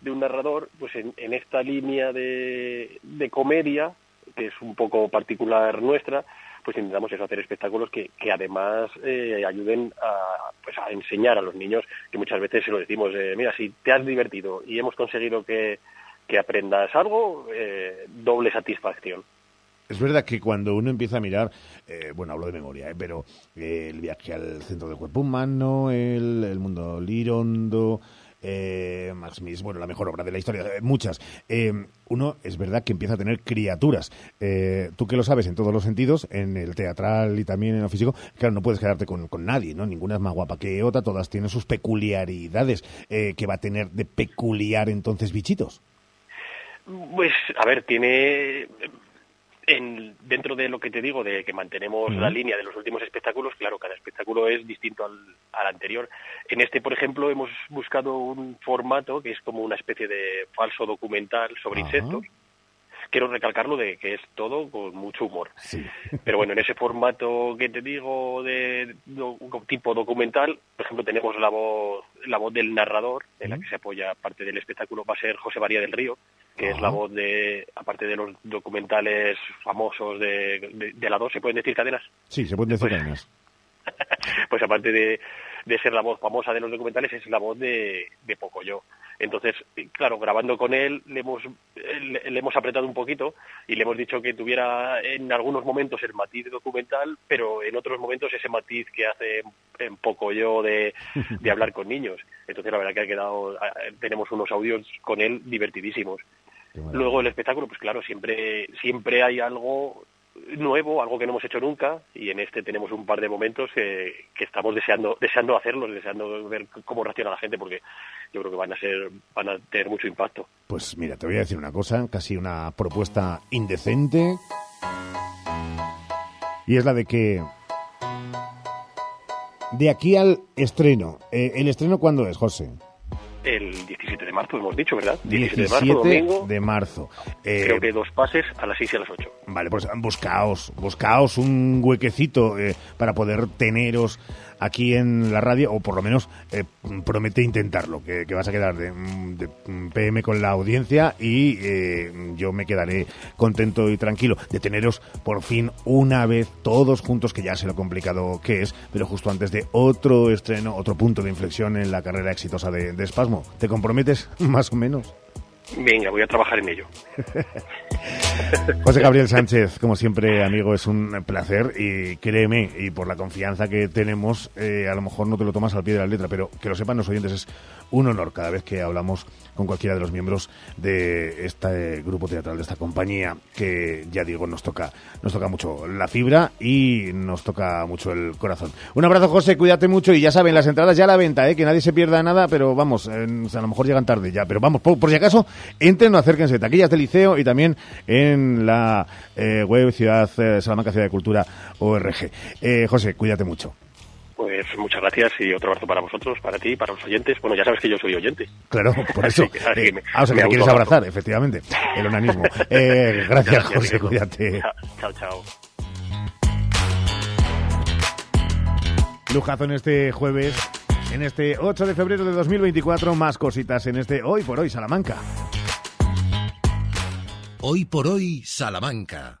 de un narrador, pues en, en esta línea de, de, comedia, que es un poco particular nuestra, pues intentamos eso, hacer espectáculos que, que además eh, ayuden a, pues a enseñar a los niños, que muchas veces se lo decimos, eh, mira, si te has divertido y hemos conseguido que, que aprendas algo, eh, doble satisfacción. Es verdad que cuando uno empieza a mirar, eh, bueno, hablo de memoria, eh, pero eh, el viaje al centro del cuerpo humano, el, el mundo lirondo, eh, Max Miss, bueno, la mejor obra de la historia, eh, muchas. Eh, uno es verdad que empieza a tener criaturas. Eh, tú que lo sabes en todos los sentidos, en el teatral y también en el físico, claro, no puedes quedarte con, con nadie, ¿no? Ninguna es más guapa que otra, todas tienen sus peculiaridades. Eh, que va a tener de peculiar entonces bichitos? Pues, a ver, tiene en, dentro de lo que te digo, de que mantenemos la línea de los últimos espectáculos, claro, cada espectáculo es distinto al, al anterior. En este, por ejemplo, hemos buscado un formato que es como una especie de falso documental sobre Ajá. insectos. Quiero recalcarlo de que es todo con mucho humor. Pero bueno, en ese formato que te digo de, do- tipo documental, por ejemplo, tenemos la voz, la voz del narrador, en la que se apoya parte del espectáculo, va a ser José María del Río, que es la voz de, aparte de los documentales famosos de, de, de la 2, ¿se pueden decir cadenas? Sí, se pueden decir cadenas. Pues aparte de, de ser la voz famosa de los documentales, es la voz de, de Pocoyo. Entonces, claro, grabando con él le hemos, le, le hemos apretado un poquito y le hemos dicho que tuviera en algunos momentos el matiz documental, pero en otros momentos ese matiz que hace en Pocoyo de, de hablar con niños. Entonces, la verdad que ha quedado, tenemos unos audios con él divertidísimos. Luego el espectáculo, pues claro, siempre, siempre hay algo nuevo, algo que no hemos hecho nunca, y en este tenemos un par de momentos que, que estamos deseando, deseando hacerlos, deseando ver cómo reacciona la gente, porque yo creo que van a ser, van a tener mucho impacto. Pues mira, te voy a decir una cosa, casi una propuesta indecente. Y es la de que de aquí al estreno, eh, ¿el estreno cuándo es, José? El 17 de marzo hemos dicho, ¿verdad? 17 de marzo, 17 domingo, de marzo. Eh, creo que dos pases a las 6 y a las 8. Vale, pues buscaos, buscaos un huequecito eh, para poder teneros aquí en la radio, o por lo menos eh, promete intentarlo, que, vas a quedar de, PM con la audiencia y eh, yo me quedaré contento y tranquilo de teneros por fin una vez todos juntos, que ya sé lo complicado que es, pero justo antes de otro estreno, otro punto de inflexión en la carrera exitosa de, de Espasmo. ¿Te comprometes más o menos? Venga, voy a trabajar en ello. José Gabriel Sánchez, como siempre, amigo, es un placer y créeme, y por la confianza que tenemos, eh, a lo mejor no te lo tomas al pie de la letra, pero que lo sepan los oyentes, es un honor cada vez que hablamos con cualquiera de los miembros de este grupo teatral, de esta compañía, que ya digo, nos toca, nos toca mucho la fibra y nos toca mucho el corazón. Un abrazo, José, cuídate mucho y ya saben, las entradas ya a la venta, eh, que nadie se pierda nada, pero vamos, a lo mejor llegan tarde ya, pero vamos, por, por si acaso, entren o acérquense, taquillas del liceo y también en la eh, web Ciudad eh, Salamanca Ciudad de Cultura ORG. Eh, José, cuídate mucho. Pues muchas gracias y otro abrazo para vosotros, para ti, para los oyentes. Bueno, ya sabes que yo soy oyente. Claro, por eso. Así que- así que Eh, me- ah, o sea, que quieres abrazar, efectivamente. El onanismo. Eh, gracias, José, cuídate. Chao, chao. Lujazo en este jueves, en este 8 de febrero de 2024, más cositas en este Hoy por Hoy Salamanca. Hoy por hoy, Salamanca.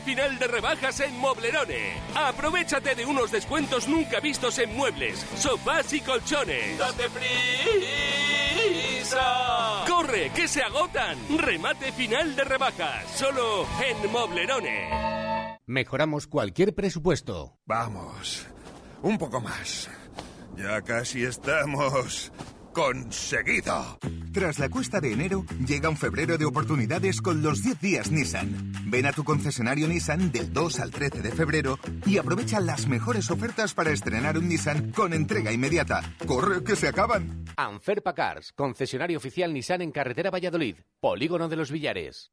Final de rebajas en Moblerone. Aprovechate de unos descuentos nunca vistos en muebles, sofás y colchones. ¡Date prisa! ¡Corre, que se agotan! Remate final de rebajas, solo en Moblerone. Mejoramos cualquier presupuesto. Vamos, un poco más. Ya casi estamos conseguido. Tras la cuesta de enero, llega un febrero de oportunidades con los 10 días Nissan. Ven a tu concesionario Nissan del 2 al 13 de febrero y aprovecha las mejores ofertas para estrenar un Nissan con entrega inmediata. ¡Corre, que se acaban! Anferpa Cars, concesionario oficial Nissan en carretera Valladolid, Polígono de los Villares.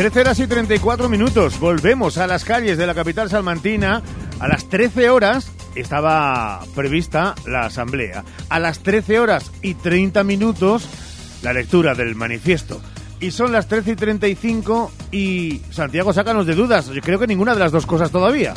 13 horas y 34 minutos. Volvemos a las calles de la capital salmantina a las 13 horas estaba prevista la asamblea. A las 13 horas y 30 minutos, la lectura del manifiesto. Y son las 13 y 35 y Santiago, sácanos de dudas. Yo creo que ninguna de las dos cosas todavía.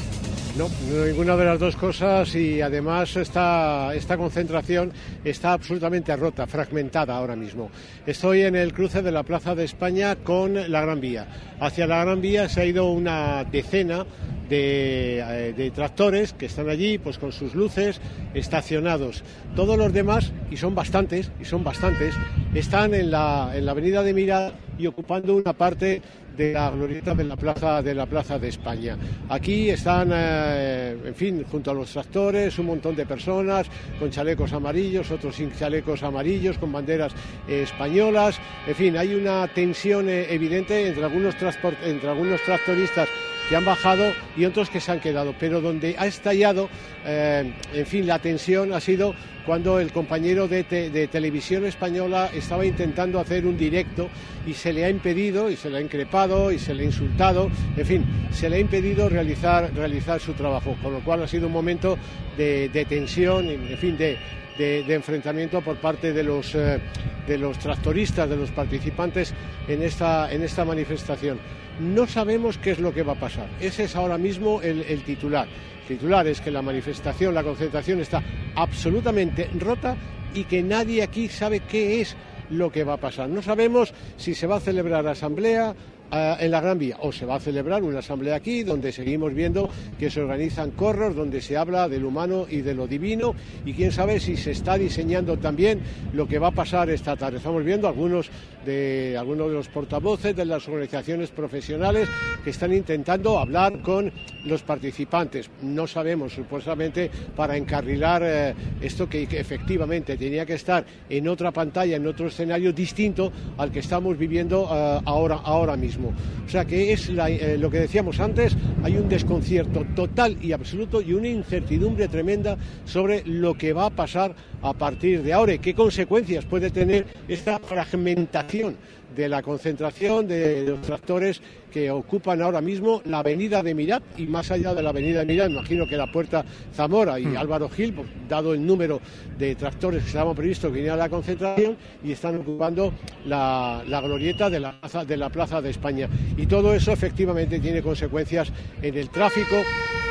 No, ninguna de las dos cosas y además esta, esta concentración está absolutamente rota, fragmentada ahora mismo. Estoy en el cruce de la Plaza de España con la Gran Vía. Hacia la Gran Vía se ha ido una decena de, eh, tractores que están allí pues con sus luces estacionados. Todos los demás, y son bastantes, y son bastantes, están en la, en la avenida de Mira y ocupando una parte de la glorieta de la plaza de la plaza de España. Aquí están, eh, en fin, junto a los tractores, un montón de personas con chalecos amarillos, otros sin chalecos amarillos, con banderas eh, españolas. En fin, hay una tensión eh, evidente entre algunos, entre algunos tractoristas que han bajado y otros que se han quedado. Pero donde ha estallado, eh, en fin, la tensión ha sido cuando el compañero de, te, de, televisión española estaba intentando hacer un directo y se le ha impedido, y se le ha increpado, y se le ha insultado, en fin, se le ha impedido realizar, realizar su trabajo, con lo cual ha sido un momento de, de tensión, en fin, de, enfrentamiento por parte de los, eh, de los tractoristas, de los participantes en esta, en esta manifestación. No sabemos qué es lo que va a pasar. Ese es ahora mismo el, titular. El titular es que la manifestación, la concentración está absolutamente rota y que nadie aquí sabe qué es lo que va a pasar. No sabemos si se va a celebrar asamblea, en la Gran Vía o se va a celebrar una asamblea aquí donde seguimos viendo que se organizan corros donde se habla del humano y de lo divino y quién sabe si se está diseñando también lo que va a pasar esta tarde. Estamos viendo algunos de algunos de los portavoces de las organizaciones profesionales que están intentando hablar con los participantes. No sabemos, supuestamente, para encarrilar eh, esto que, efectivamente tenía que estar en otra pantalla, en otro escenario distinto al que estamos viviendo eh, ahora, ahora mismo. O sea que es eh, lo que decíamos antes, hay un desconcierto total y absoluto y una incertidumbre tremenda sobre lo que va a pasar a partir de ahora qué consecuencias puede tener esta fragmentación de la concentración de los tractores que ocupan ahora mismo la avenida de Mirat y más allá de la avenida de Mirat, imagino que la puerta Zamora y mm. Álvaro Gil, pues, dado el número de tractores que estaban previstos que vinieran a la concentración y están ocupando la, la glorieta de la, plaza, de la Plaza de España. Y todo eso efectivamente tiene consecuencias en el tráfico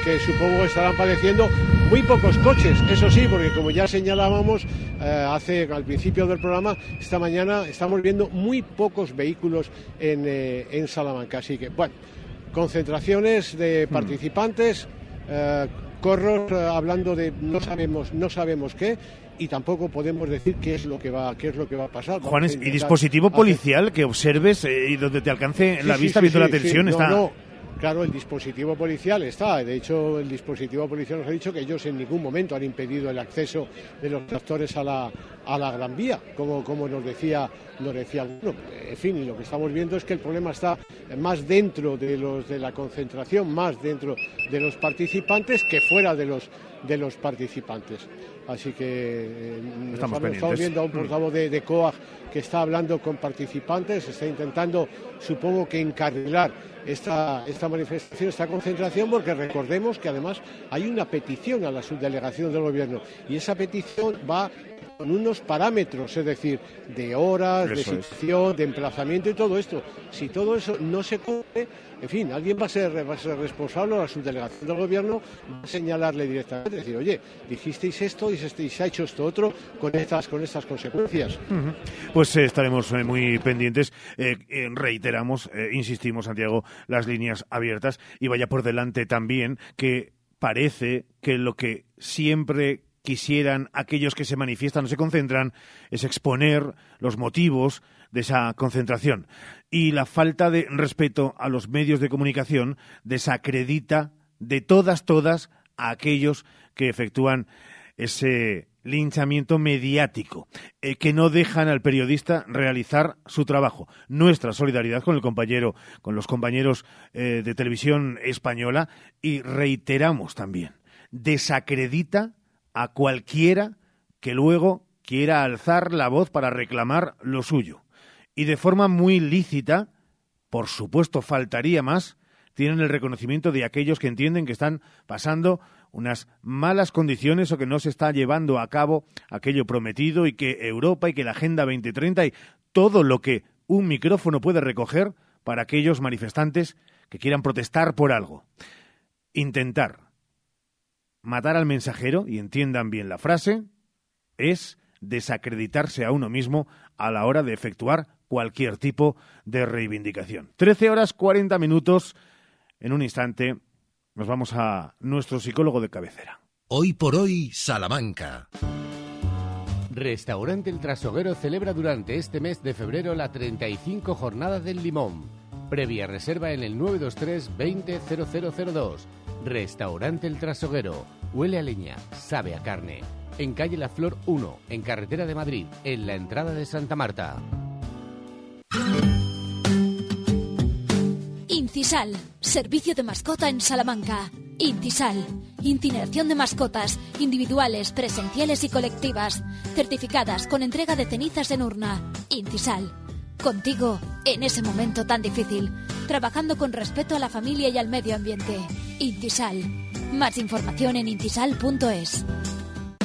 que supongo estarán padeciendo muy pocos coches, eso sí, porque como ya señalábamos eh, hace al principio del programa, esta mañana estamos viendo muy pocos vehículos en, eh, en Salamanca. Así que, bueno, concentraciones de participantes, eh, corros eh, hablando de no sabemos, no sabemos qué y tampoco podemos decir qué es lo que va, qué es lo que va a pasar. Vamos Juanes, a ¿y dispositivo hacer... policial que observes eh, y donde te alcance Sí, la sí, vista sí, viendo la tensión? está... No. Claro, el dispositivo policial está. De hecho, el dispositivo policial nos ha dicho que ellos en ningún momento han impedido el acceso de los tractores a la, a la Gran Vía, como, como nos decía nos decía. En fin, lo que estamos viendo es que el problema está más dentro de los de la concentración, más dentro de los participantes que fuera de los de los participantes. Así que eh, Estamos viendo a un Mm. portavoz de, de COAG que está hablando con participantes, está intentando, supongo que encarrilar esta, esta manifestación, esta concentración, porque recordemos que además hay una petición a la subdelegación del gobierno y esa petición va con unos parámetros, es decir, de horas, de es. situación, de emplazamiento y todo esto. Si todo eso no se cumple, en fin, alguien va a ser, va a ser responsable, la subdelegación del gobierno va a señalarle directamente, decir, oye, dijisteis esto y y se ha hecho esto otro con estas, con estas consecuencias. Pues eh, estaremos eh, muy pendientes. Eh, reiteramos, insistimos, Santiago, las líneas abiertas y vaya por delante también que parece que lo que siempre quisieran aquellos que se manifiestan o se concentran es exponer los motivos de esa concentración. Y la falta de respeto a los medios de comunicación desacredita de todas, todas a aquellos que efectúan ese linchamiento mediático, eh, que no dejan al periodista realizar su trabajo. Nuestra solidaridad con el compañero, con los compañeros eh, de televisión española y reiteramos también, desacredita a cualquiera que luego quiera alzar la voz para reclamar lo suyo. Y de forma muy lícita, por supuesto faltaría más, tienen el reconocimiento de aquellos que entienden que están pasando unas malas condiciones o que no se está llevando a cabo aquello prometido y que Europa y que la Agenda 2030 y todo lo que un micrófono puede recoger para aquellos manifestantes que quieran protestar por algo. Intentar matar al mensajero, y entiendan bien la frase, es desacreditarse a uno mismo a la hora de efectuar cualquier tipo de reivindicación. Trece horas cuarenta minutos. En un instante nos vamos a nuestro psicólogo de cabecera. Hoy por hoy, Salamanca. Restaurante El Trasoguero celebra durante este mes de febrero la 35 Jornada del Limón. Previa reserva en el 923 200002. Restaurante El Trasoguero. Huele a leña, sabe a carne. En calle La Flor 1, en carretera de Madrid, en la entrada de Santa Marta. Incisal, servicio de mascota en Salamanca. Incisal, incineración de mascotas, individuales, presenciales y colectivas, certificadas con entrega de cenizas en urna. Incisal, contigo en ese momento tan difícil, trabajando con respeto a la familia y al medio ambiente. Intisal. Más información en intisal.es.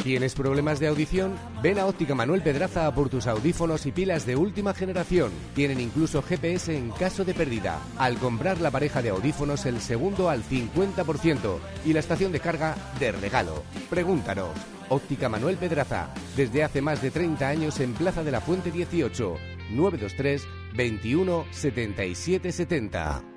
¿Tienes problemas de audición? Ven a Óptica Manuel Pedraza por tus audífonos y pilas de última generación. Tienen incluso GPS en caso de pérdida. Al comprar la pareja de audífonos, el segundo al 50% y la estación de carga de regalo. Pregúntanos. Óptica Manuel Pedraza, desde hace más de 30 años en Plaza de la Fuente 18, 923 21 77 70.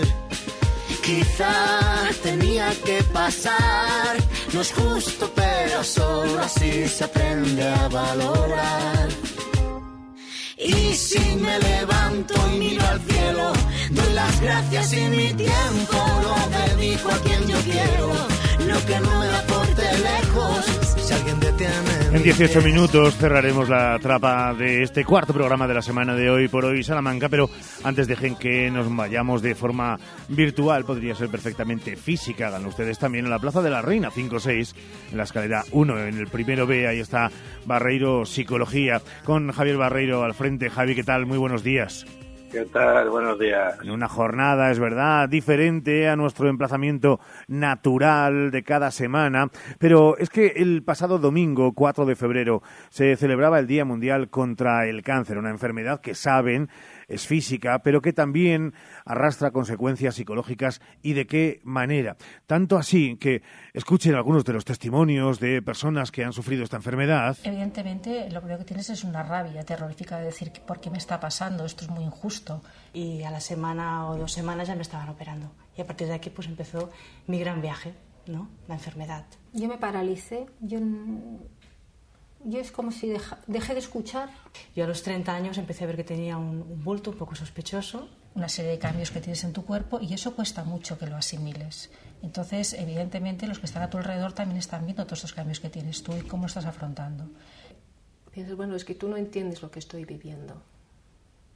Quizá tenía que pasar, no es justo, pero solo así se aprende a valorar. Y si me levanto y miro al cielo, doy las gracias y mi tiempo lo dedico a quien yo quiero. Lo que no me aporte lejos. En 18 minutos cerraremos la trapa de este cuarto programa de la semana de hoy por hoy Salamanca, pero antes dejen que nos vayamos de forma virtual, podría ser perfectamente física, hagan ustedes también en la Plaza de la Reina 5-6, en la escalera 1, en el primero B, ahí está Barreiro Psicología, con Javier Barreiro al frente. Javi, ¿qué tal? Muy buenos días. ¿Qué tal? Buenos días. Una jornada, es verdad, diferente a nuestro emplazamiento natural de cada semana, pero es que el pasado domingo, 4 de febrero, se celebraba el Día Mundial contra el Cáncer, una enfermedad que saben es física, pero que también arrastra consecuencias psicológicas y de qué manera. Tanto así que escuchen algunos de los testimonios de personas que han sufrido esta enfermedad. Evidentemente, lo primero que tienes es una rabia terrorífica de decir por qué me está pasando, esto es muy injusto. Y a la semana o dos semanas ya me estaban operando. Y a partir de aquí pues empezó mi gran viaje, ¿no? La enfermedad. Yo me paralicé, yo yo es como si deja, dejé de escuchar. Yo a los 30 años empecé a ver que tenía un, un, bulto un poco sospechoso. Una serie de cambios que tienes en tu cuerpo y eso cuesta mucho que lo asimiles. Entonces, evidentemente, los que están a tu alrededor también están viendo todos estos cambios que tienes tú y cómo estás afrontando. Piensas, bueno, es que tú no entiendes lo que estoy viviendo.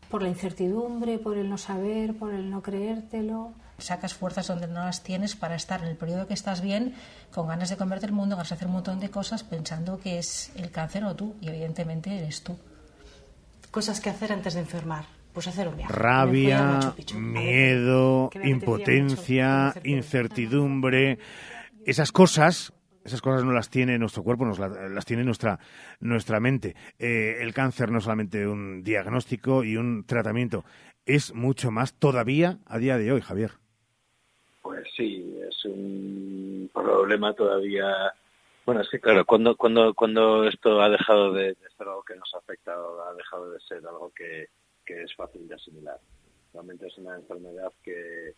Por la incertidumbre, por el no saber, por el no creértelo. Sacas fuerzas donde no las tienes para estar en el periodo que estás bien, con ganas de comerte el mundo, ganas de hacer un montón de cosas pensando que es el cáncer o tú, y evidentemente eres tú. Cosas que hacer antes de enfermar. Pues hacer un viaje. Rabia, miedo, impotencia, incertidumbre. Esas cosas esas cosas no las tiene nuestro cuerpo, nos la, las tiene nuestra, nuestra mente. Eh, el cáncer no es solamente un diagnóstico y un tratamiento, es mucho más todavía a día de hoy, Javier. Pues sí, es un problema todavía. Bueno, es que claro, cuando, cuando, cuando esto ha dejado de, ser algo que nos afecta, ha dejado de ser algo que, que es fácil de asimilar. Realmente es una enfermedad que,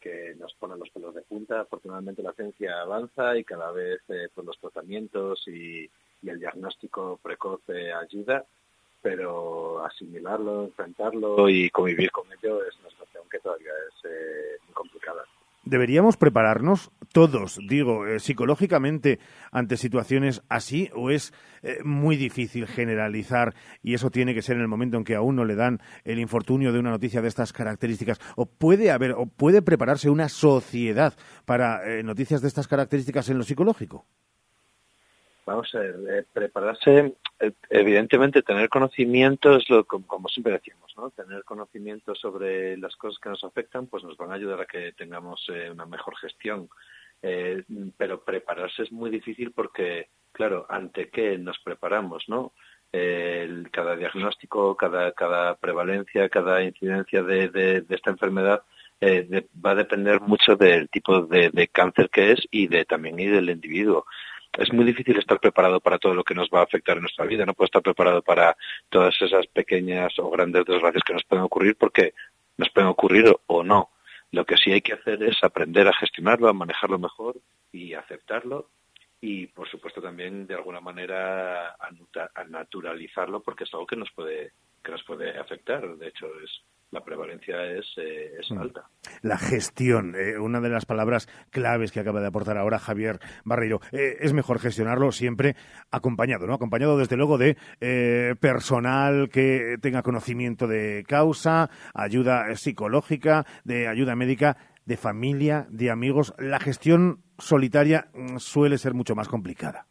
que nos pone los pelos de punta. Afortunadamente la ciencia avanza y cada vez eh, pues los tratamientos y, y, el diagnóstico precoz eh, ayuda, pero asimilarlo, enfrentarlo y convivir con ello es una situación que todavía es, eh, ¿Deberíamos prepararnos todos, digo, eh, psicológicamente ante situaciones así o es eh, muy difícil generalizar y eso tiene que ser en el momento en que a uno le dan el infortunio de una noticia de estas características? ¿O puede haber o puede prepararse una sociedad para eh, noticias de estas características en lo psicológico? Vamos a ver, prepararse, evidentemente tener conocimiento es lo como siempre decimos, ¿no? Tener conocimiento sobre las cosas que nos afectan, pues nos van a ayudar a que tengamos una mejor gestión eh, pero prepararse es muy difícil porque, claro, ante qué nos preparamos, ¿no? cada diagnóstico, cada, cada prevalencia, cada incidencia de, de, esta enfermedad eh, va a depender mucho del tipo de, de, cáncer que es y de también y del individuo. Es muy difícil estar preparado para todo lo que nos va a afectar en nuestra vida. No puedo estar preparado para todas esas pequeñas o grandes desgracias que nos pueden ocurrir porque nos pueden ocurrir o no. Lo que sí hay que hacer es aprender a gestionarlo, a manejarlo mejor y aceptarlo y, por supuesto, también de alguna manera a naturalizarlo porque es algo que nos puede que nos puede afectar. De hecho, es la prevalencia es, eh, es mm. alta. La gestión, eh, una de las palabras claves que acaba de aportar ahora Javier Barreiro. Eh, es mejor gestionarlo siempre acompañado, ¿no? Acompañado, desde luego, de personal que tenga conocimiento de causa, ayuda psicológica, de ayuda médica, de familia, de amigos. La gestión solitaria mm, suele ser mucho más complicada.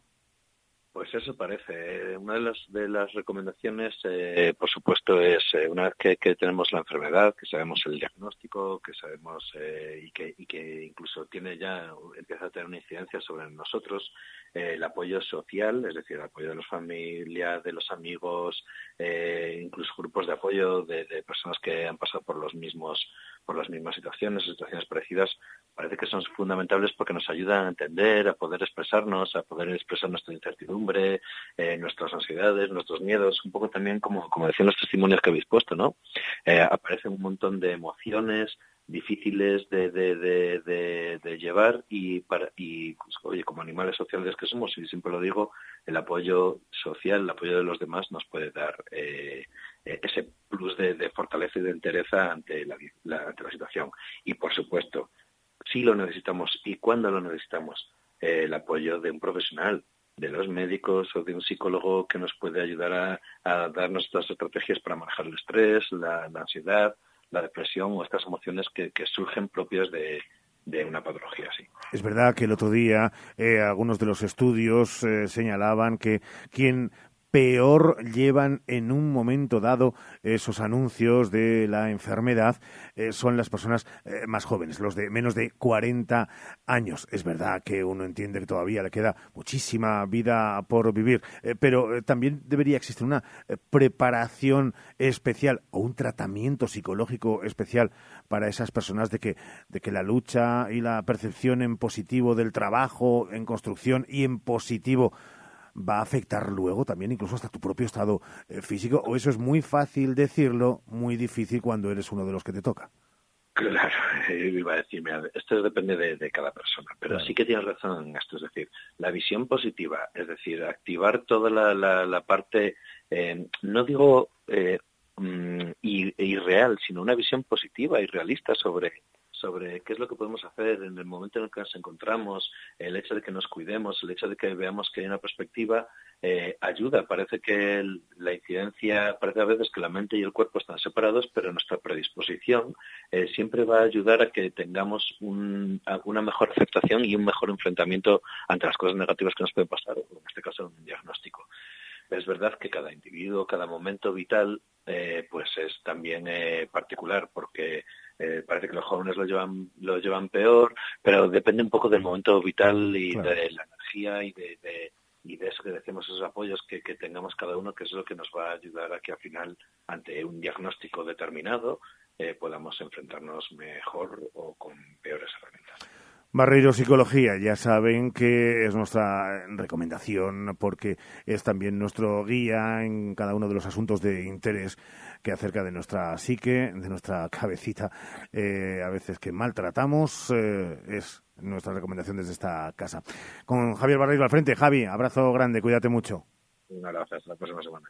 Pues eso parece. Una de las, de las recomendaciones, eh, por supuesto, es eh, una vez que, tenemos la enfermedad, que sabemos el diagnóstico, que sabemos eh, y, que, incluso tiene ya, empieza a tener una incidencia sobre nosotros, el apoyo social, es decir, el apoyo de la familia, de los amigos, incluso grupos de apoyo de, de personas que han pasado por los mismos por las mismas situaciones, situaciones parecidas, parece que son fundamentales porque nos ayudan a entender, a poder expresarnos, a poder expresar nuestra incertidumbre, eh, nuestras ansiedades, nuestros miedos, un poco también como, como decían los testimonios que habéis puesto, ¿no? Eh, aparecen un montón de emociones difíciles de, llevar y, para, y pues, oye, como animales sociales que somos, y siempre lo digo, el apoyo social, el apoyo de los demás nos puede dar eh, ese plus de, fortaleza y de entereza ante la, ante la situación. Y por supuesto, si lo necesitamos y cuando lo necesitamos, eh, el apoyo de un profesional, de los médicos o de un psicólogo que nos puede ayudar a, darnos estas estrategias para manejar el estrés, la, ansiedad, la depresión o estas emociones que, surgen propias de, una patología así. Es verdad que el otro día eh, algunos de los estudios señalaban que quien peor llevan en un momento dado esos anuncios de la enfermedad eh, son las personas eh, más jóvenes, los de menos de 40 años. Es verdad que uno entiende que todavía le queda muchísima vida por vivir, eh, pero también debería existir una preparación especial o un tratamiento psicológico especial para esas personas de que, de que la lucha y la percepción en positivo del trabajo, en construcción y en positivo va a afectar luego también incluso hasta tu propio estado eh, físico, o eso es muy fácil decirlo, muy difícil cuando eres uno de los que te toca. Claro, iba a decir, esto depende de, cada persona, pero sí que tienes razón en esto, es decir, la visión positiva, es decir, activar toda la, la, parte, eh, no digo eh, mm, irreal, sino una visión positiva y realista sobre sobre qué es lo que podemos hacer en el momento en el que nos encontramos, el hecho de que nos cuidemos, el hecho de que veamos que hay una perspectiva, eh, ayuda. Parece que la incidencia, parece a veces que la mente y el cuerpo están separados, pero nuestra predisposición eh, siempre va a ayudar a que tengamos una mejor aceptación y un mejor enfrentamiento ante las cosas negativas que nos pueden pasar, en este caso un diagnóstico. Es verdad que cada individuo, cada momento vital, eh, pues es también particular, porque eh, parece que los jóvenes lo llevan, lo llevan peor, pero depende un poco del momento vital y de la energía y de, y de eso que decimos, esos apoyos que, que, tengamos cada uno, que es lo que nos va a ayudar a que al final, ante un diagnóstico determinado, eh, podamos enfrentarnos mejor o con peores herramientas. Barreiro Psicología, ya saben que es nuestra recomendación porque es también nuestro guía en cada uno de los asuntos de interés que acerca de nuestra psique, de nuestra cabecita, eh, a veces que maltratamos, eh, es nuestra recomendación desde esta casa. Con Javier Barreiro al frente. Javi, abrazo grande, cuídate mucho. Un abrazo, hasta la próxima semana.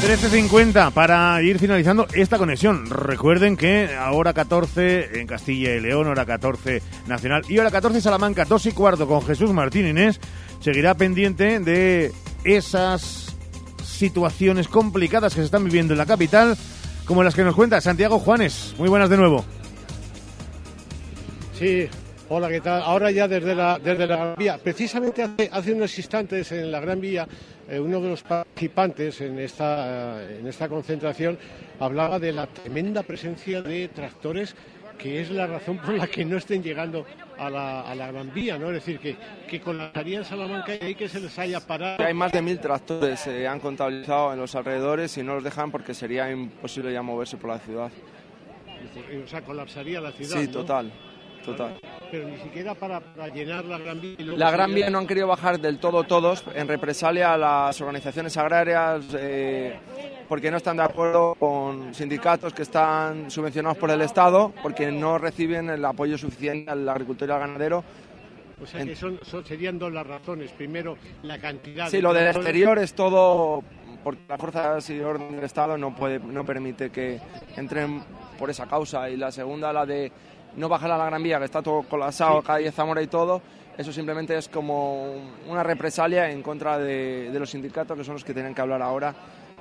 13.50 para ir finalizando esta conexión. Recuerden que ahora 14 en Castilla y León, hora 14 nacional y hora 14 Salamanca, 2 y cuarto con Jesús Martín Inés. Seguirá pendiente de esas situaciones complicadas que se están viviendo en la capital, como las que nos cuenta Santiago Juanes. Muy buenas de nuevo. Sí, hola, ¿qué tal? Ahora ya desde la, desde la Gran Vía. Precisamente hace, hace unos instantes en la Gran Vía, eh, uno de los participantes en esta, eh, en esta concentración hablaba de la tremenda presencia de tractores que es la razón por la que no estén llegando a la, a la Gran Vía, ¿no? Es decir, que, que colapsarían Salamanca y ahí que se les haya parado. Hay más de mil tractores, se han contabilizado en los alrededores y no los dejan porque sería imposible ya moverse por la ciudad. O sea, colapsaría la ciudad. Sí, ¿no? total, total. Pero ni siquiera para, para llenar la Gran Vía. La Gran Vía no han querido bajar del todo todos en represalia a las organizaciones agrarias eh, porque no están de acuerdo con sindicatos que están subvencionados por el Estado porque no reciben el apoyo suficiente al agricultor y al ganadero. O sea, que son, son- serían dos las razones. Primero, la cantidad. Sí, de lo del exterior es todo porque las fuerzas y orden del Estado no puede no permite que entren por esa causa y la segunda la de no bajar a la Gran Vía que está todo colapsado, calle Zamora y todo. Eso simplemente es como una represalia en contra de, de los sindicatos que son los que tienen que hablar ahora.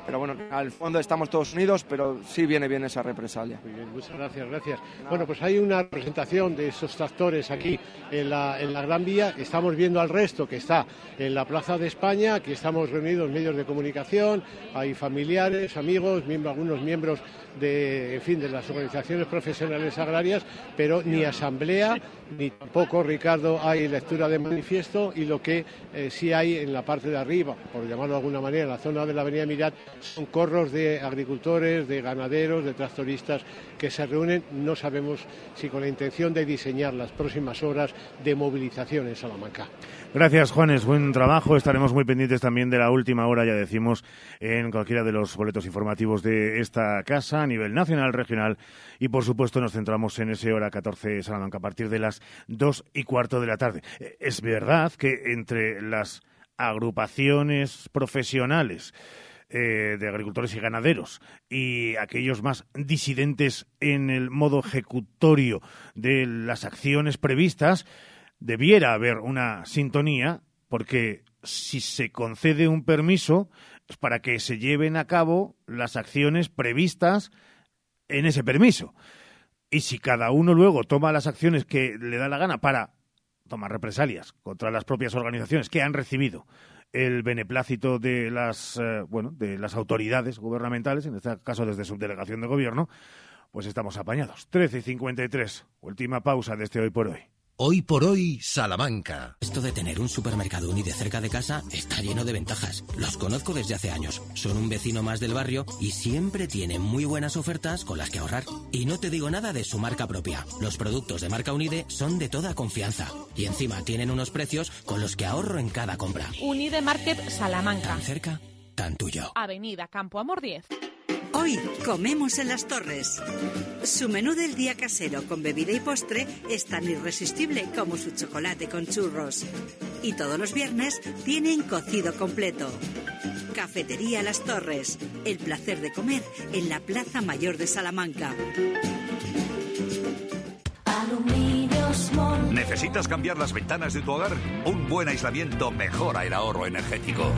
Pero bueno, al fondo estamos todos unidos, pero sí viene bien esa represalia. Muy bien, muchas gracias, gracias. Bueno, pues hay una presentación de esos tractores aquí en la, Gran Vía. Estamos viendo al resto que está en la Plaza de España. Aquí estamos reunidos medios de comunicación, hay familiares, amigos, miembros, algunos miembros de, en fin, de las organizaciones profesionales agrarias, pero ni asamblea ni tampoco, Ricardo, hay lectura de manifiesto y lo que eh, sí hay en la parte de arriba, por llamarlo de alguna manera, en la zona de la Avenida Mirat, son corros de agricultores, de ganaderos, de tractoristas que se reúnen, no sabemos si con la intención de diseñar las próximas horas de movilización en Salamanca. Gracias, Juanes. Buen trabajo. Estaremos muy pendientes también de la última hora, ya decimos, en cualquiera de los boletos informativos de esta casa a nivel nacional, regional y, por supuesto, nos centramos en ese hora 14 Salamanca a partir de las dos y cuarto de la tarde. Es verdad que entre las agrupaciones profesionales eh, de agricultores y ganaderos y aquellos más disidentes en el modo ejecutorio de las acciones previstas, debiera haber una sintonía porque si se concede un permiso es para que se lleven a cabo las acciones previstas en ese permiso. Y si cada uno luego toma las acciones que le da la gana para tomar represalias contra las propias organizaciones que han recibido el beneplácito de las eh, bueno de las autoridades gubernamentales, en este caso desde subdelegación de gobierno, pues estamos apañados. 13 y 53, última pausa de este hoy por hoy. Hoy por hoy, Salamanca. Esto de tener un supermercado Unide cerca de casa está lleno de ventajas. Los conozco desde hace años. Son un vecino más del barrio y siempre tienen muy buenas ofertas con las que ahorrar. Y no te digo nada de su marca propia. Los productos de marca Unide son de toda confianza. Y encima tienen unos precios con los que ahorro en cada compra. Unide Market Salamanca. Tan cerca, tan tuyo. Avenida Campo Amor 10. Hoy comemos en las torres. Su menú del día casero con bebida y postre es tan irresistible como su chocolate con churros. Y todos los viernes tienen cocido completo. Cafetería Las Torres. El placer de comer en la Plaza Mayor de Salamanca. ¿Necesitas cambiar las ventanas de tu hogar? Un buen aislamiento mejora el ahorro energético.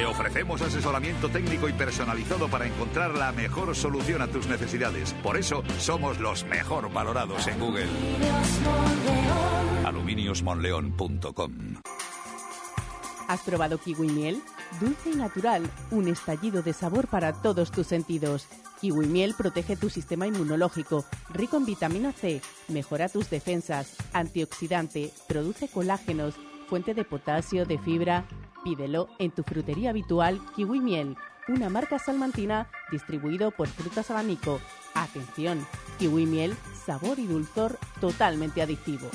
Te ofrecemos asesoramiento técnico y personalizado para encontrar la mejor solución a tus necesidades. Por eso somos los mejor valorados en Google. Aluminiosmonleón.com ¿Has probado kiwi miel? Dulce y natural, un estallido de sabor para todos tus sentidos. Kiwi miel protege tu sistema inmunológico, rico en vitamina C, mejora tus defensas, antioxidante, produce colágenos, fuente de potasio, de fibra. Pídelo en tu frutería habitual Kiwi Miel, una marca salmantina distribuido por Frutas Abanico. Atención, Kiwi Miel, sabor y dulzor totalmente adictivo.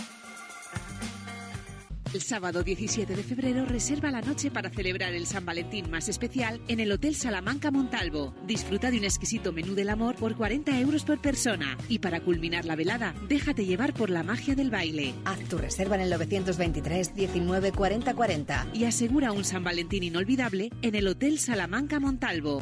El sábado 17 de febrero reserva la noche para celebrar el San Valentín más especial en el Hotel Salamanca Montalvo. Disfruta de un exquisito menú del amor por 40 euros por persona. Y para culminar la velada, déjate llevar por la magia del baile. Haz tu reserva en el 923 19 40 40. Y asegura un San Valentín inolvidable en el Hotel Salamanca Montalvo.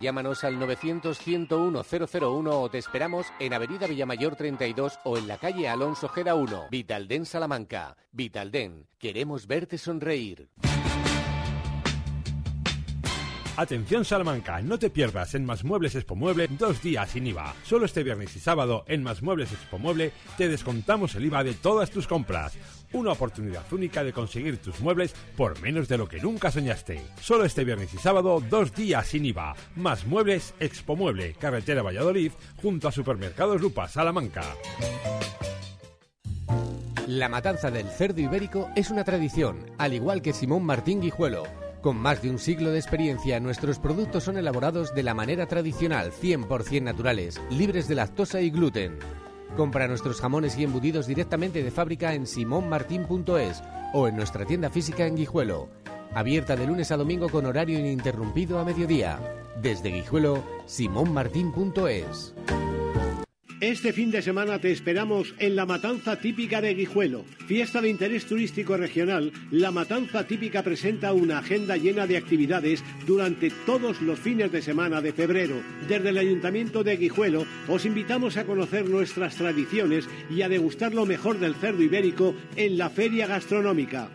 Llámanos al 900-101-001 o te esperamos en Avenida Villamayor 32 o en la calle Alonso Gera 1. Vitalden Salamanca. Vitalden. Queremos verte sonreír. Atención Salamanca, no te pierdas en Más Muebles Expo Mueble dos días sin IVA. Solo este viernes y sábado en Más Muebles Expo Mueble te descontamos el IVA de todas tus compras. Una oportunidad única de conseguir tus muebles por menos de lo que nunca soñaste. Solo este viernes y sábado dos días sin IVA. Más Muebles Expo Mueble, carretera Valladolid, junto a Supermercados Lupa, Salamanca. La matanza del cerdo ibérico es una tradición, al igual que Simón Martín Guijuelo. Con más de un siglo de experiencia, nuestros productos son elaborados de la manera tradicional, 100% naturales, libres de lactosa y gluten. Compra nuestros jamones y embutidos directamente de fábrica en simonmartin.es o en nuestra tienda física en Guijuelo. Abierta de lunes a domingo con horario ininterrumpido a mediodía. Desde Guijuelo, simonmartin.es. Este fin de semana te esperamos en la Matanza Típica de Guijuelo. Fiesta de interés turístico regional, la Matanza Típica presenta una agenda llena de actividades durante todos los fines de semana de febrero. Desde el Ayuntamiento de Guijuelo os invitamos a conocer nuestras tradiciones y a degustar lo mejor del cerdo ibérico en la feria gastronómica.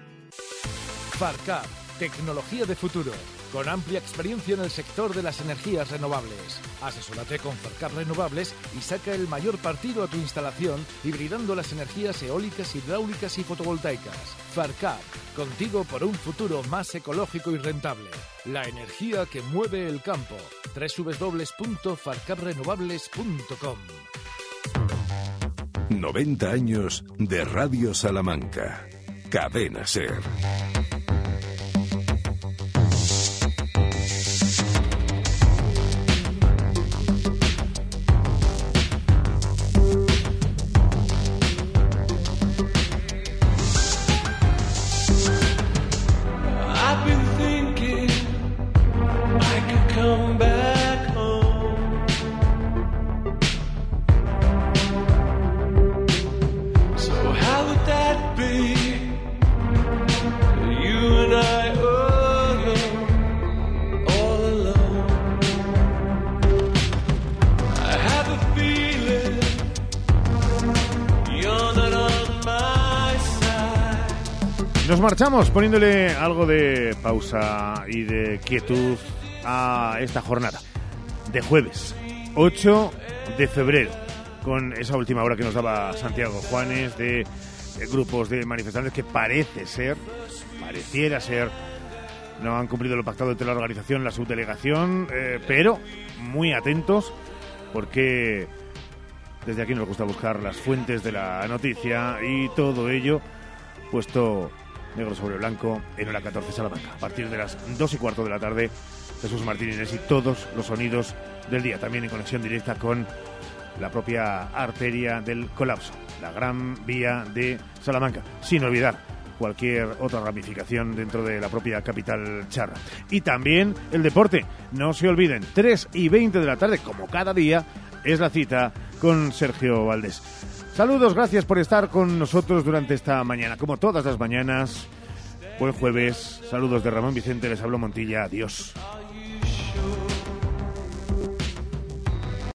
Farcap, tecnología de futuro, con amplia experiencia en el sector de las energías renovables. Asesórate con Farcap Renovables y saca el mayor partido a tu instalación hibridando las energías eólicas, hidráulicas y fotovoltaicas. Farcap, contigo por un futuro más ecológico y rentable. La energía que mueve el campo. www.farcaprenovables.com 90 años de Radio Salamanca. Cadena Ser. Marchamos poniéndole algo de pausa y de quietud a esta jornada de jueves 8 de febrero con esa última hora que nos daba Santiago Juanes de, grupos de manifestantes que parece ser, pareciera ser, no han cumplido lo pactado entre la organización la subdelegación, eh, pero muy atentos porque desde aquí nos gusta buscar las fuentes de la noticia y todo ello puesto negro sobre blanco en hora 14 Salamanca. A partir de las 2 y cuarto de la tarde, Jesús Martínez y todos los sonidos del día, también en conexión directa con la propia arteria del colapso, la gran vía de Salamanca, sin olvidar cualquier otra ramificación dentro de la propia capital charra. Y también el deporte, no se olviden, 3 y 20 de la tarde, como cada día, es la cita con Sergio Valdés. Saludos, gracias por estar con nosotros durante esta mañana, como todas las mañanas. Buen jueves, saludos de Ramón Vicente, les hablo Montilla, adiós.